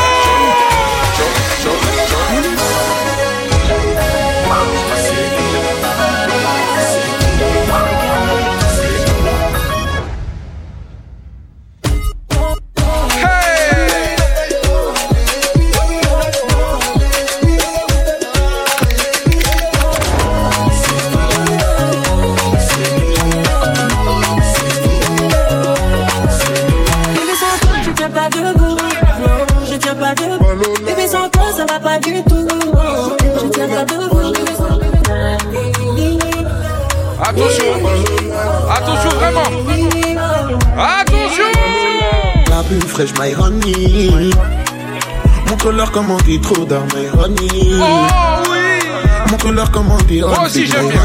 comment t'es trop dans honey. Oh oui Montre-leur comment t'es Moi on aussi, j'aime bien.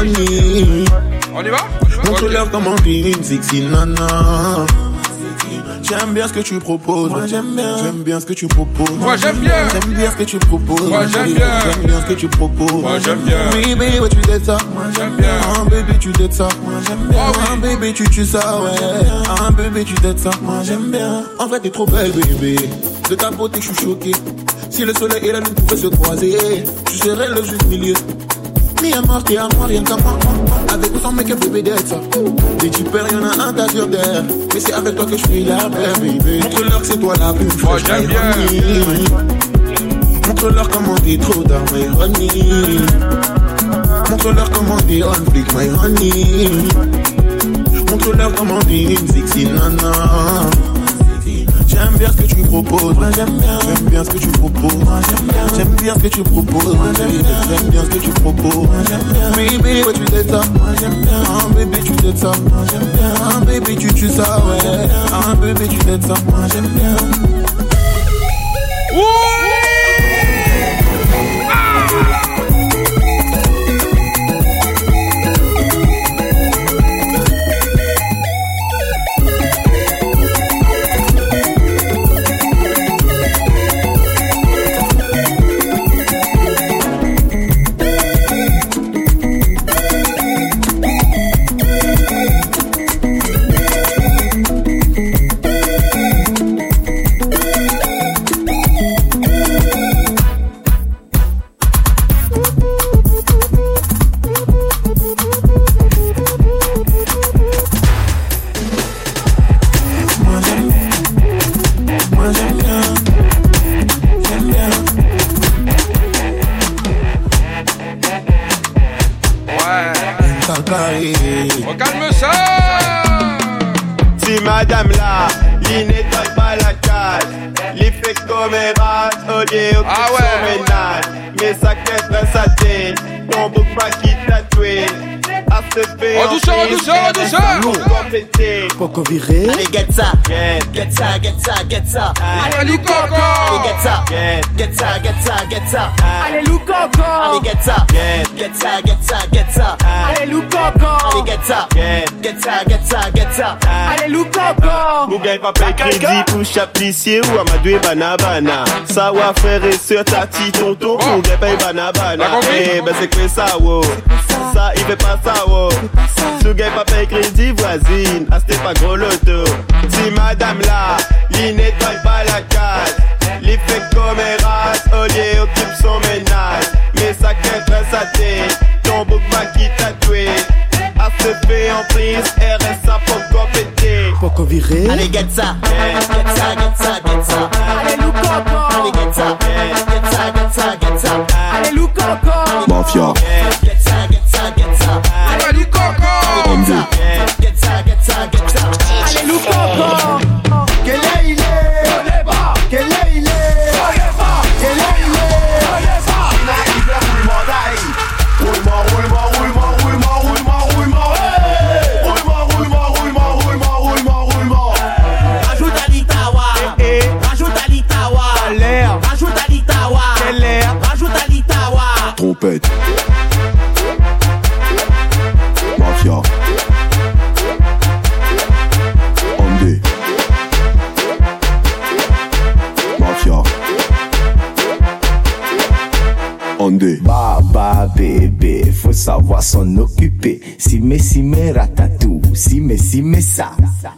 On y va? Montre-leur comment t'es une sexy nana. J'aime bien ce que tu proposes. Moi j'aime bien. J'aime bien ce que tu proposes. Moi, j'aime bien. J'aime bien ce que tu proposes. Moi, j'aime bien. J'aime bien ce que tu proposes. Moi, j'aime bien. Oui, baby, ouais, tu dettes ça. Moi j'aime bien. Ah, baby, tu dettes ça. Moi j'aime bien. Ah, baby, tu tues ça, ouais. Ah, baby, tu dettes ça. Moi j'aime bien. En vrai, t'es trop belle, bébé. De ta beauté, je suis choqué. Si le soleil et la lune pouvaient se croiser, tu serais le juste milieu. Mi amor, t'es à moi, rien qu'à moi. Avec ou sans make-up, bébé, d'être ça. Des typeurs, y'en a un tas sur terre. Mais c'est avec toi que je suis la belle, bébé. Montre-leur que c'est toi la plus Moi, fraîche, j'aime my bien. honey. Montre-leur comment t'es trop dans honey. Montre-leur comment t'es on flick, my honey. Montre-leur comment t'es une sexy nana. J'aime bien ce que tu proposes, moi j'aime bien. J'aime bien ce que tu proposes, moi j'aime bien. J'aime bien ce que tu proposes, moi j'aime bien. J'aime bien ce que tu proposes, moi j'aime bien. Baby, ouais, tu t'aides ça, moi j'aime bien. Ah, baby, tu t'aides ça, moi j'aime bien. Ah, baby, tu tues ça, ouais. Ah, baby, tu t'aides ça, moi j'aime bien. Complété. Coco viré. Allez, get ça, get, get ça, get ça, get ça. Allez, Coco. Allez, get ça, get, get ça, get ça, get ça. Allez Lou Coco Allez, get ça, get, get ça, get ça, get ça. Allez Lou Coco Allez, get ça, get, get ça, get ça, get ça. Allez Lou Gars, pas payer crédit pour chaplissier ou amadoué banabana. Ça va frère et sœur, tati, tonton, mon gars, paye banabana. Eh ben c'est que ça, wow. Ça, il fait pas ça, wow. Ce gars, payer crédit, voisine. Ah, c'était pas gros loto. Si madame là, il nettoie pas la case. Il fait comme au lieu occupe son ménage. Mais ça qu'être sa tête, ton bouc va qui tatoué. Fait en prise, RSA viré. Allez, get ça, get, get ça, get ça, get ça. Allez Lou Coco Allez, get ça, get, get ça, get ça, get ça. Allez Lou Coco Mafia. Get, get ça, get ça, get ça. Allez, Lou Coco Get ça, get, get ça, get ça, get ça. Allez Lou Coco Mafia. Mafia. Baba bébé, faut savoir s'en occuper. Si mais si mais ratatou, si mais si mais ça.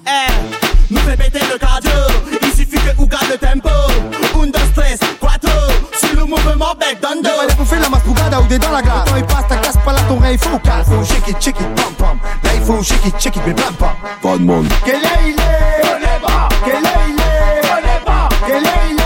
Hey, eh, nous fait péter le cardio, il suffit que ou garde le tempo. Un, deux, stress mouvement bec thunder J'ai pas bouffer la mascugada ou des dans la glace. Quand il passe ta casse pas là ton rein faut calme Faut shake it check it pam pam. Là il faut shake it check it mais pam pam. Pas monde Quel est il est? Quel est il est? Quel est il est?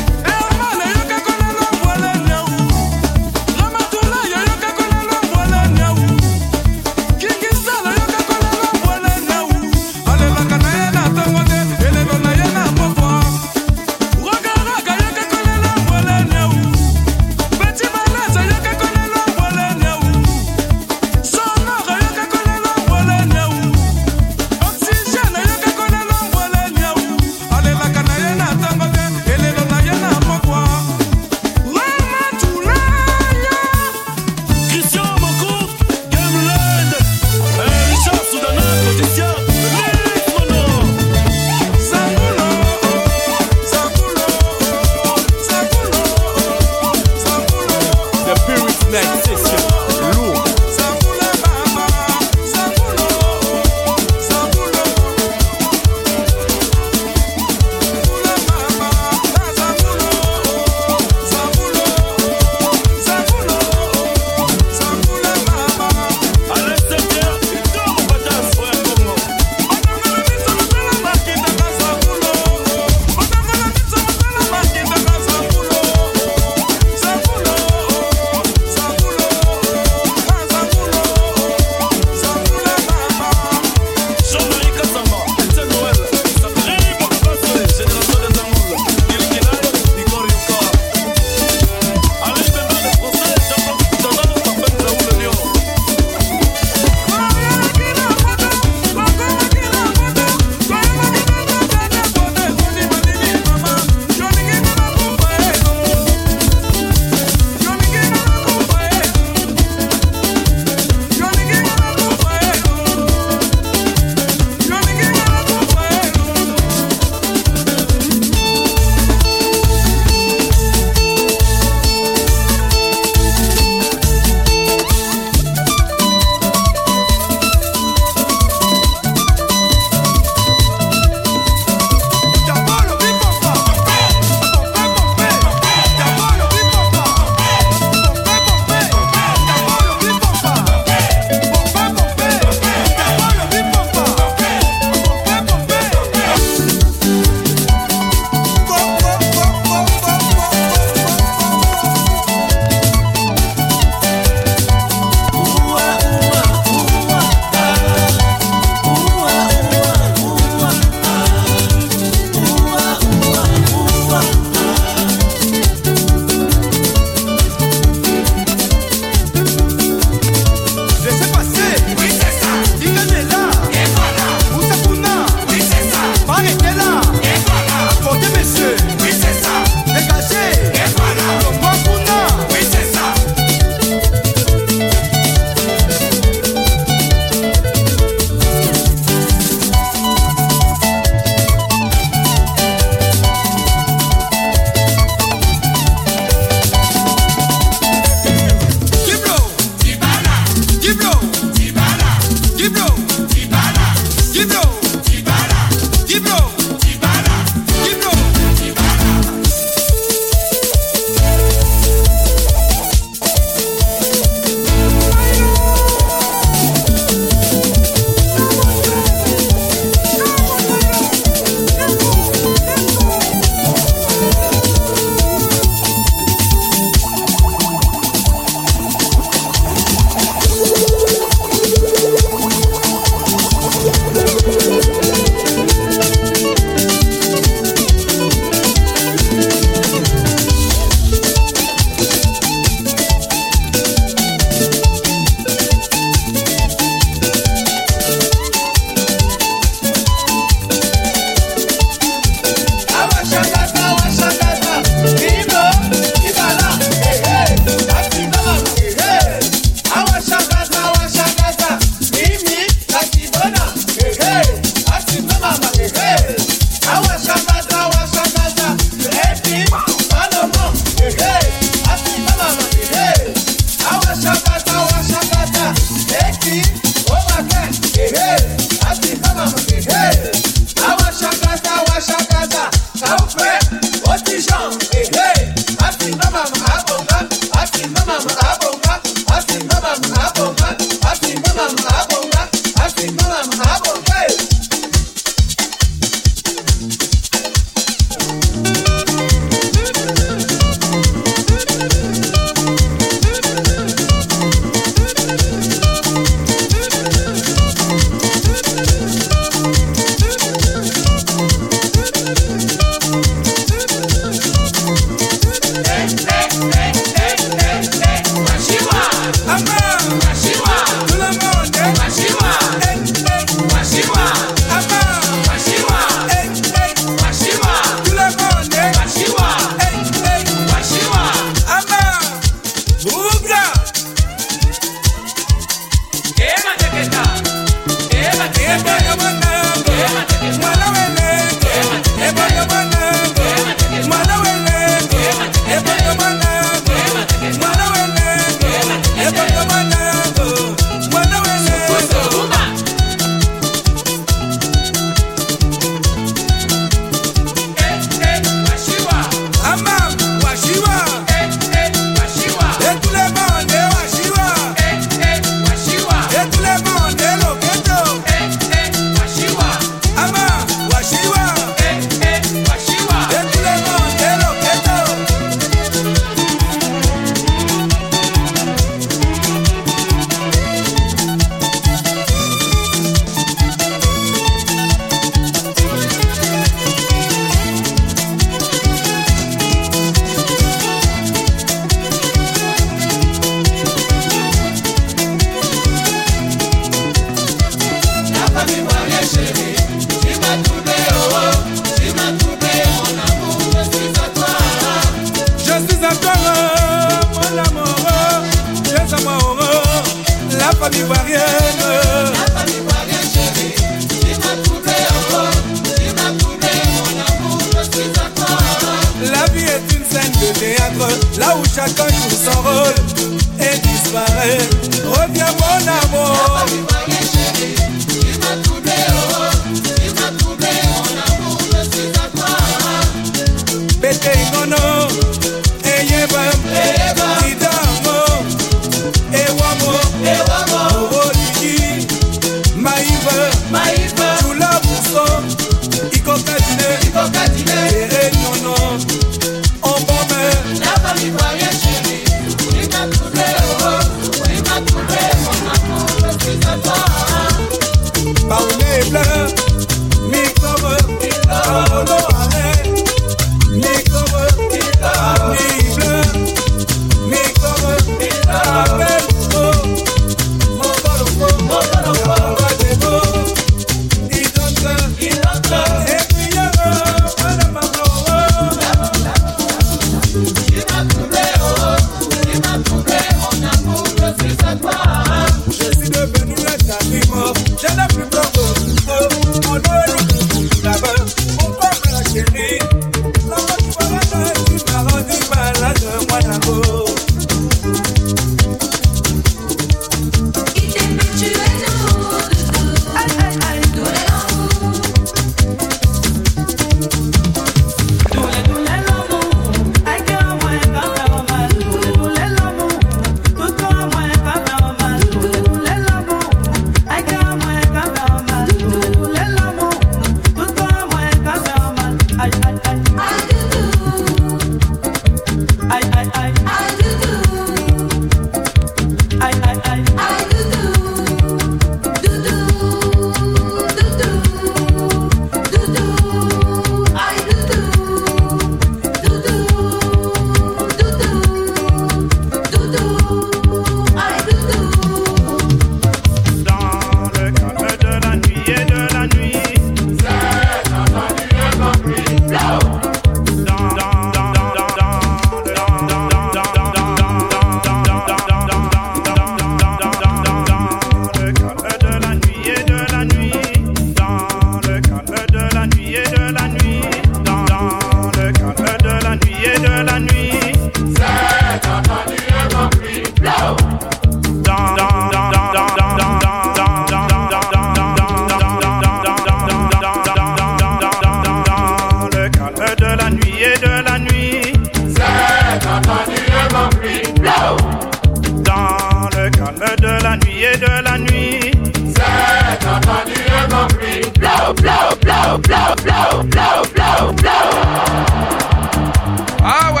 Ah ouais,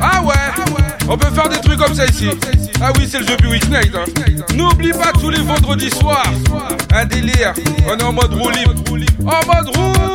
ah ouais. On peut faire des trucs comme ça ici. Ah oui, c'est le jeu Buick Night. Hein. N'oublie pas tous les vendredis soirs. Un délire. On est en mode roue libre. En mode roue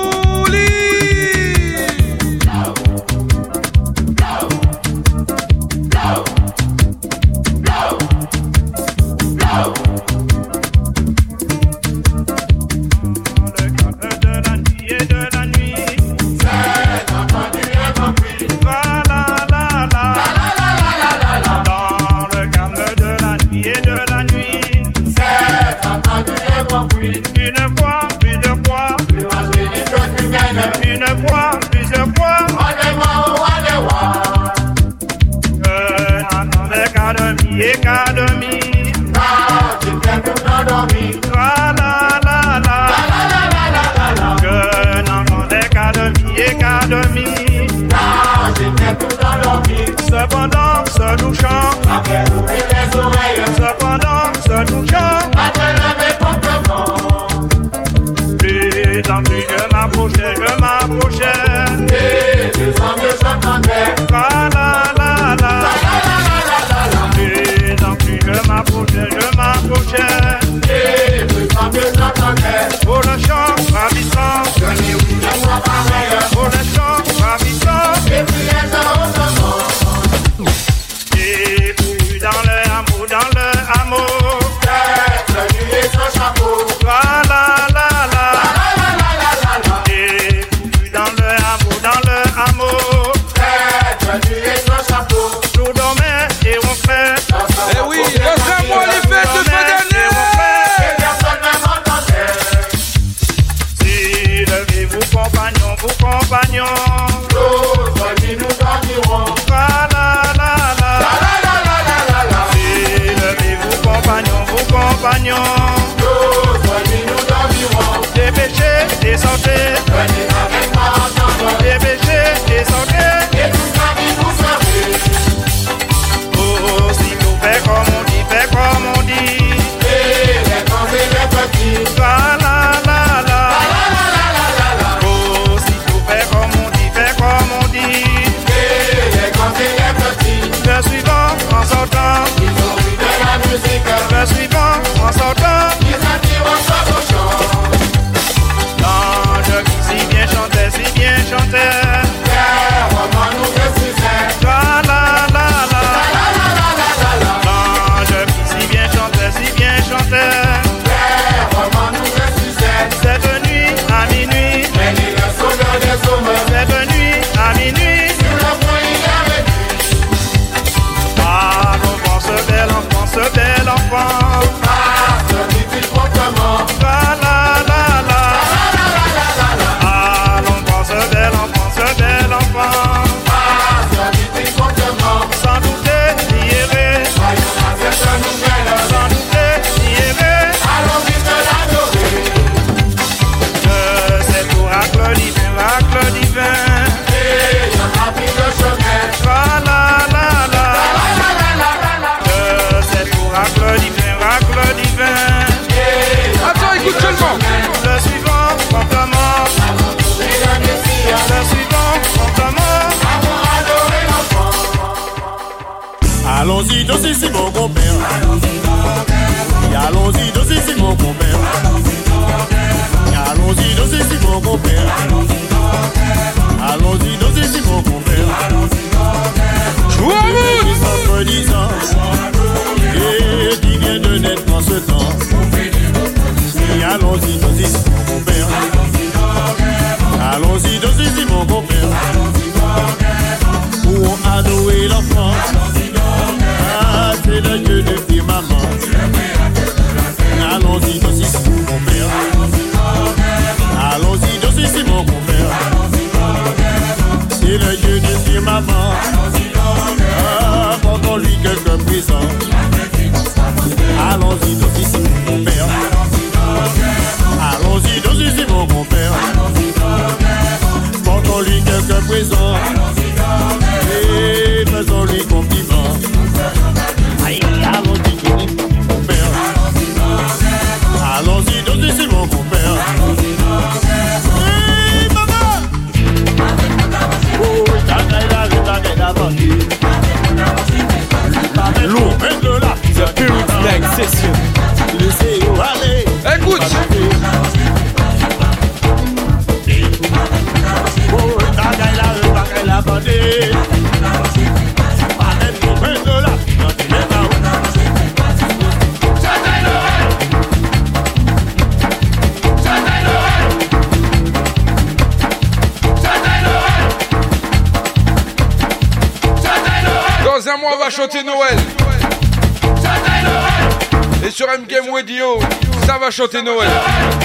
chanter Noël.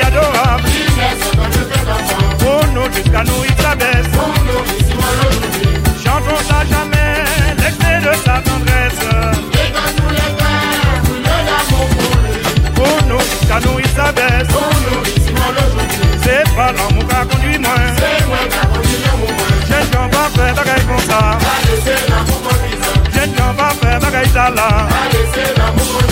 Adorable. Pour nous jusqu'à nous il s'abaisse. Chantons à jamais l'excès de sa tendresse. Pour nous jusqu'à nous il s'abaisse. C'est pas l'amour qui conduit moi. Peux pas faire bagaille comme ça. Je ne peux pas faire bagaille ça là.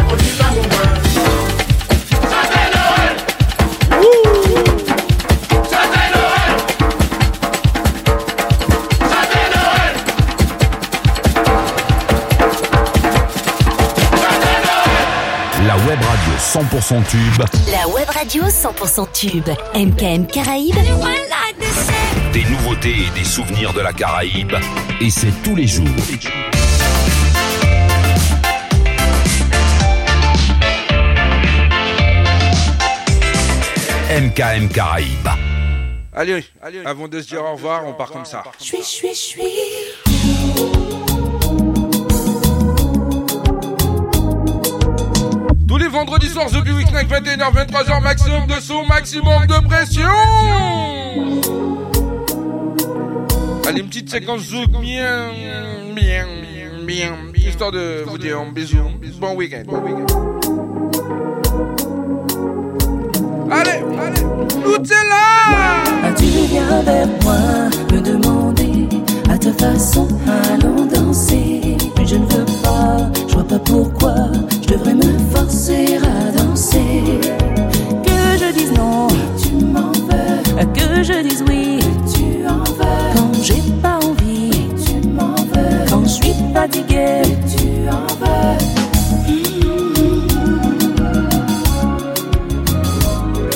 100% tube. La web radio 100% tube. MKM Caraïbes. Des nouveautés et des souvenirs de la Caraïbe. Et c'est tous les jours. MKM Caraïbes. Allez, avant de se dire au revoir, on part comme ça. Suis, suis, suis. Vendredis soirs, The Big Weeknight, 21h, 23h, maximum de son, maximum de pression. Allez, une petite séquence zouk, bien, bien, bien, histoire de vous dire un bisou, bon week-end. Allez, allez, Nutella As-tu viens vers moi? Me demander à ta façon allons danser. Mais je ne veux pas, je vois pas pourquoi je devrais me forcer à danser. Que je dise non, tu m'en veux. Que je dise oui, tu en veux. Quand j'ai pas envie, tu m'en veux. Quand je suis fatiguée, tu en veux.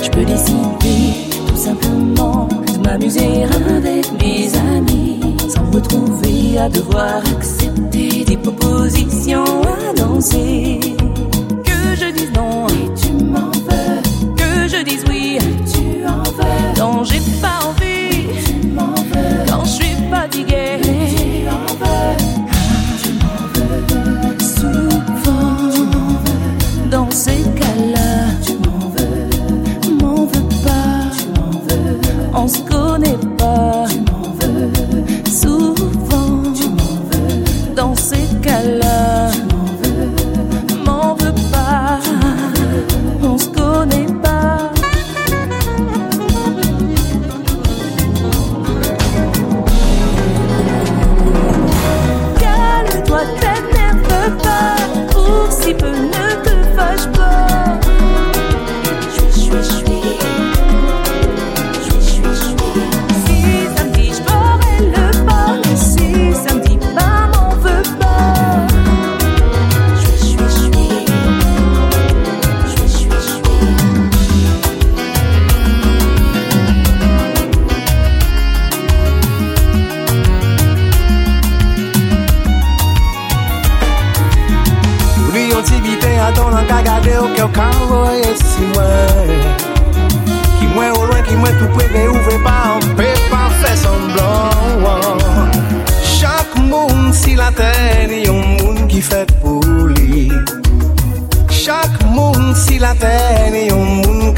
Je peux décider tout simplement de m'amuser à devoir accepter des propositions danser. Que je dise non et tu m'en veux. Que je dise oui et tu en veux. Quand j'ai pas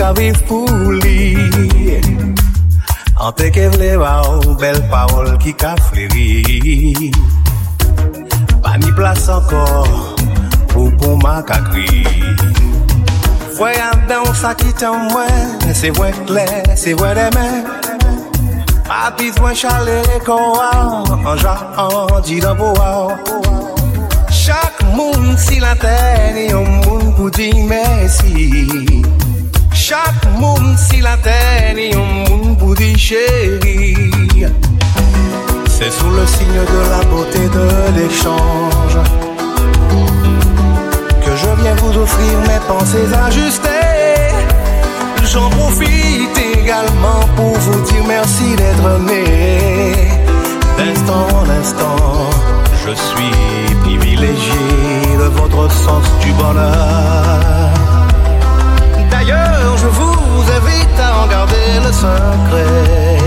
ka viv pou li An te ke vleva ou bel paol ki ka fleri. Pa mi plas ankor pou pou ma ka kri. Voyan dan sa ki tan mwen Se vwen kler, se vwen demen Ma bizwen chale kon waw An ja an di dan pou waw Chak moun si la ten Yon moun pou di mesi. Chaque monde si la terre est un monde pour dire chérie. C'est sous le signe de la beauté de l'échange que je viens vous offrir mes pensées ajustées. J'en profite également pour vous dire merci d'être né. D'instant en instant, je suis privilégié de votre sens du bonheur. Je vous invite à en garder le secret.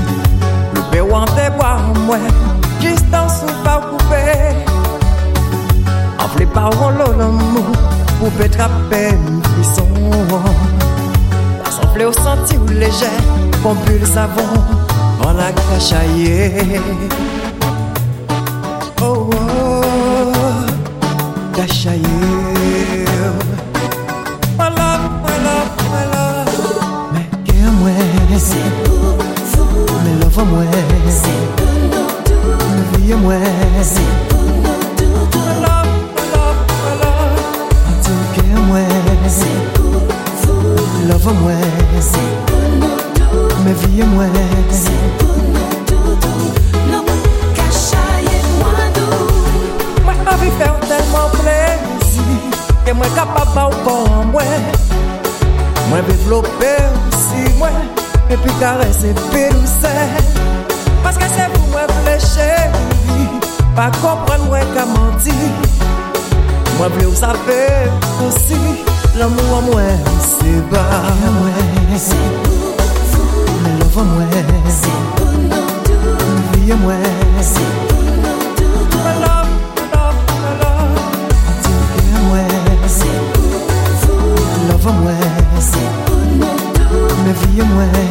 wante bwa mwen Jistan sou pa koupe Anfle parolo l'amou Pou petrape m'frison Sanfle ou santi ou leje Pompul savon An la kachaye Oh oh Kachaye Fwa mwen Se pou nou doudou Vye mwen Se pou nou doudou La la la A touke mwen Se pou fou Love mwen Se pou nou doudou Me vye mwen Se pou nou doudou Nou mwen kachaye mwen dou Mwen avi fè ou telman plezi Ke mwen kapaba ou kon mwen. Mwen devlopè ou si mwen. Epi karese pe douse Paske se pou mwen fleche Pa kompren mwen ka manti Mwen ple ou sape Osi l'amou an mwen Se ba. Mwen Se pou pou Mwen l'enfant mwen Se pou nou tou Mwen vie mwen Se pou nou tou Mwen l'homme, l'homme, l'homme Ati mwen mwen Se pou pou Mwen l'enfant mwen Se pou nou tou Mwen vie mwen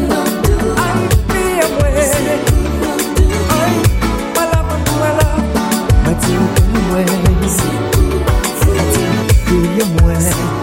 muere.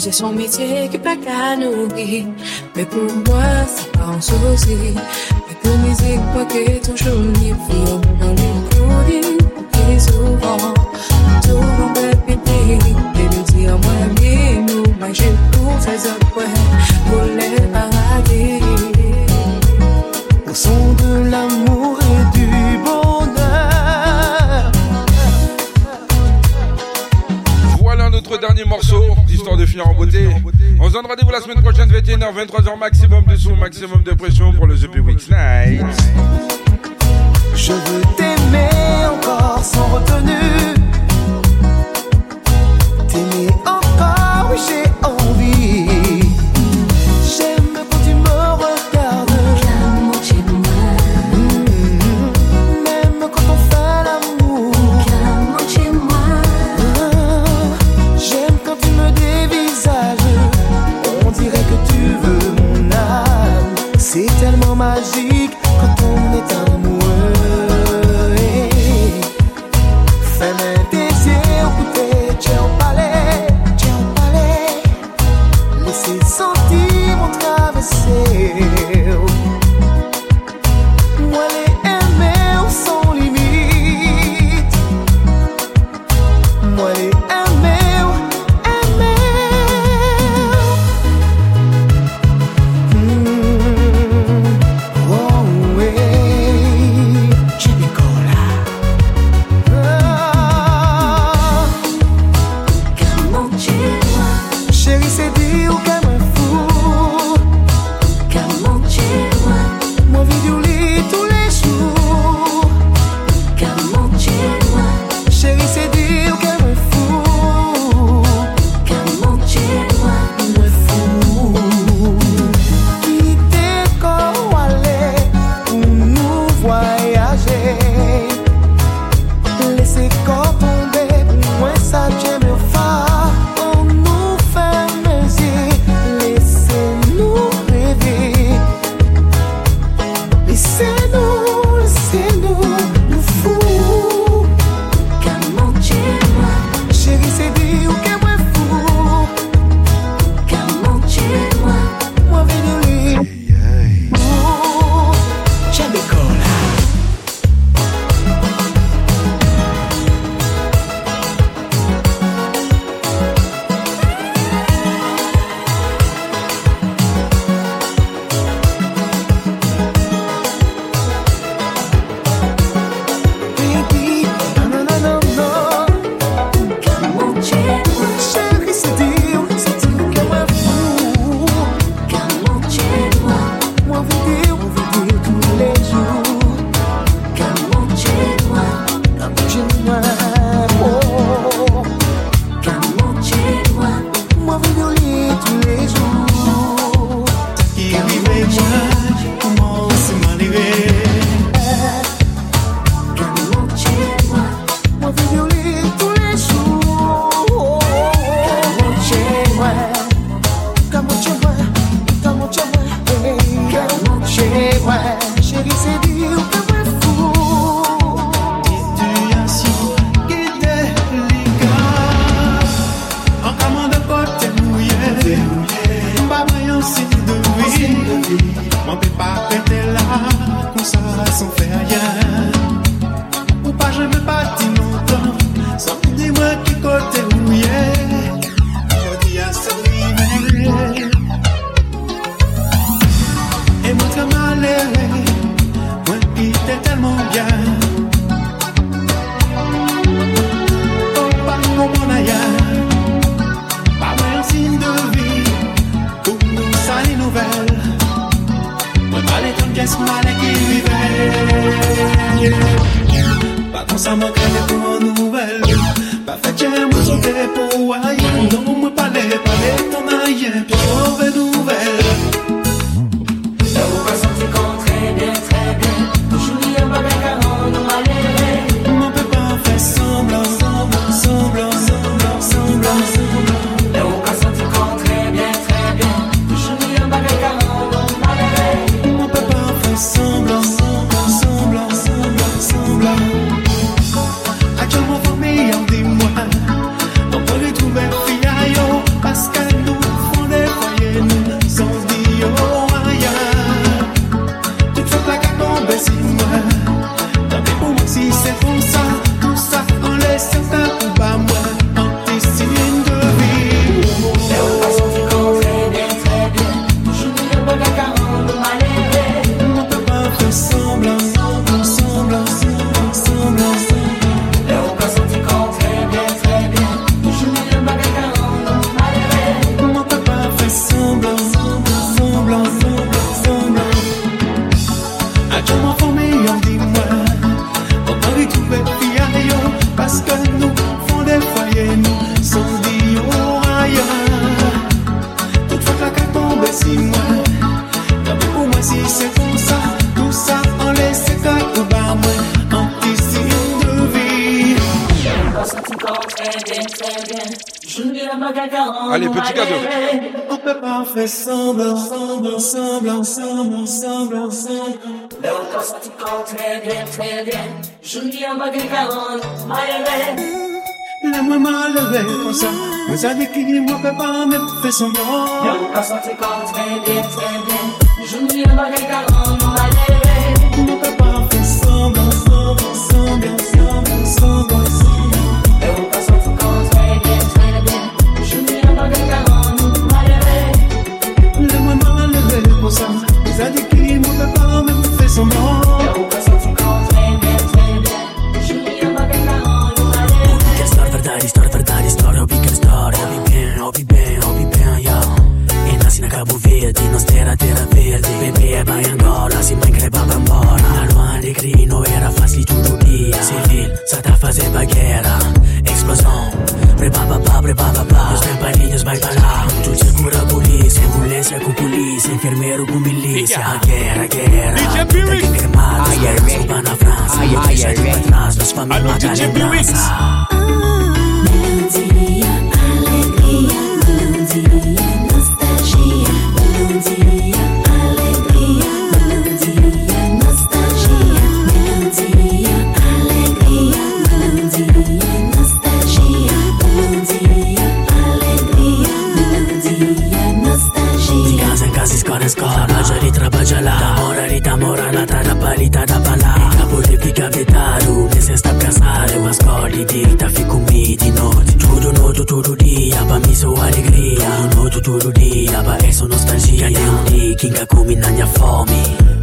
j'ai son métier que placard nourrit. Mais pour Zadi ki ni mwen pe pa mè pou fè semblan Yon ka sante kon trende, trende Joun di yon bagay ka ron mwen balè Mwen pe pa fè semblan, semblan, semblan, semblan, semblan, semblan Yon ka sante kon trende, trende Joun di yon bagay ka ron mwen balè Le mwen mwen leve le posan Zadi ki din ostera terapeerdi Bebeeba embora, siin mäng rebab embora Anuari kriinu era fasli tutupia Sivil, sada fazeba guerra Explosão, brebababá, pa. Os tempanilhos vai pra lá Júlia cura polícia, ambulância com polícia Enfermeiro com milícia, a guerra, a guerra Tem que cremar, desculpa na França Deixa de pra trás, nos família da lembrança sedaru Nessesta piazzare una scuola dita Fico mi di Tudo Giuro no tutto dia Pa mim sou alegria Tudo no todo dia Pa é so nostalgia. Cadê um dia que nunca comi na minha fome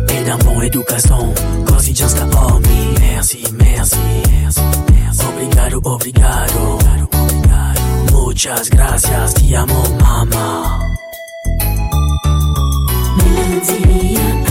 É da bom educação Cose já está homem Merci, merci, merci Obrigado, obrigado Obrigado, obrigado Muchas gracias, te amo, mama Melanzinha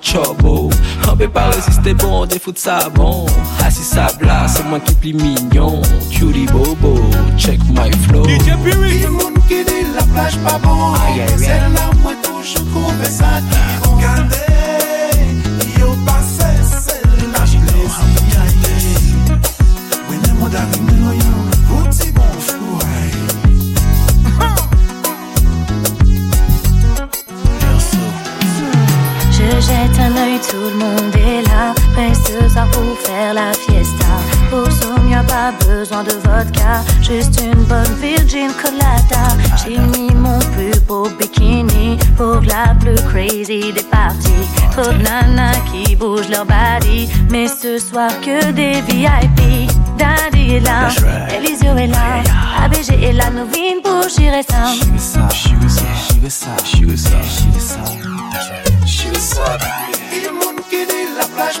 trouble. On peut pas résister, bon, des fous de ça, bon. Ah, Assis ça bla, c'est moi qui plie mignon. Cutie bobo, check my flow. La bon. Tout le monde est là. Prêt ce soir pour faire la fiesta. Pour Soumia, pas besoin de vodka. Juste une bonne Virgin Colada. J'ai mis mon plus beau bikini pour la plus crazy des parties. Trop de nanas qui bougent leur body. Mais ce soir que des VIP. Daddy est là, right. Elisio est là. ABG est là, Novine pour moun ki di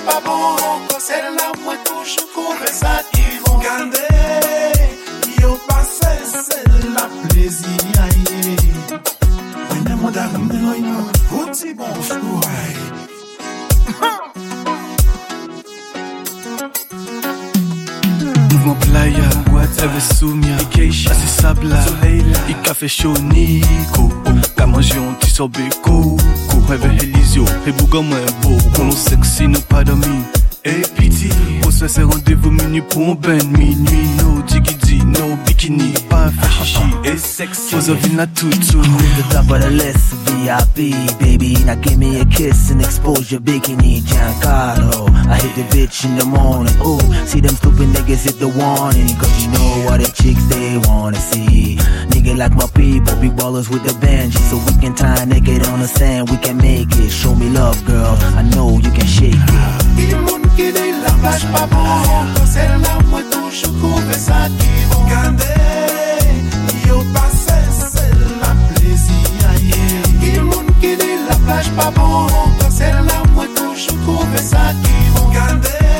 pas bon Celle-là, moi touche qu'on ressent qui vont garder. Yo passé, c'est la plaisir. Aïe Wena modar menoino, outi bon flouaï Nouveau playa, whatever soumia. Ikeisha, sabla, soleil, ikafe chaud Nico. Ka manje yon tisobeko rêve Elisio et Bougamo est beau. Pour nos sexy, nos pas d'amis. Et pitié, on se fait ces rendez-vous minuit pour un ben minuit. No diggy, no B. bikini, pas fait chichi et sexy vin la toutou The top of the list, VIP, baby. Now give me a kiss and expose your bikini, Giancarlo. I hit the bitch in the morning. Ooh, see them stupid niggas hit the warning. Cause you know what the chicks they wanna see. Nigga like my people, be ballers with the bench. So we can tie naked on the sand, we can make it. Show me love, girl. I know you can shake it. Ki moun ki dey la plaj pa bon Se la mwen toujou kouve sa ki bon Gande, yo pase se la plezi a ye Ki moun ki dey la plaj pa bon Se la mwen toujou kouve sa ki bon Gande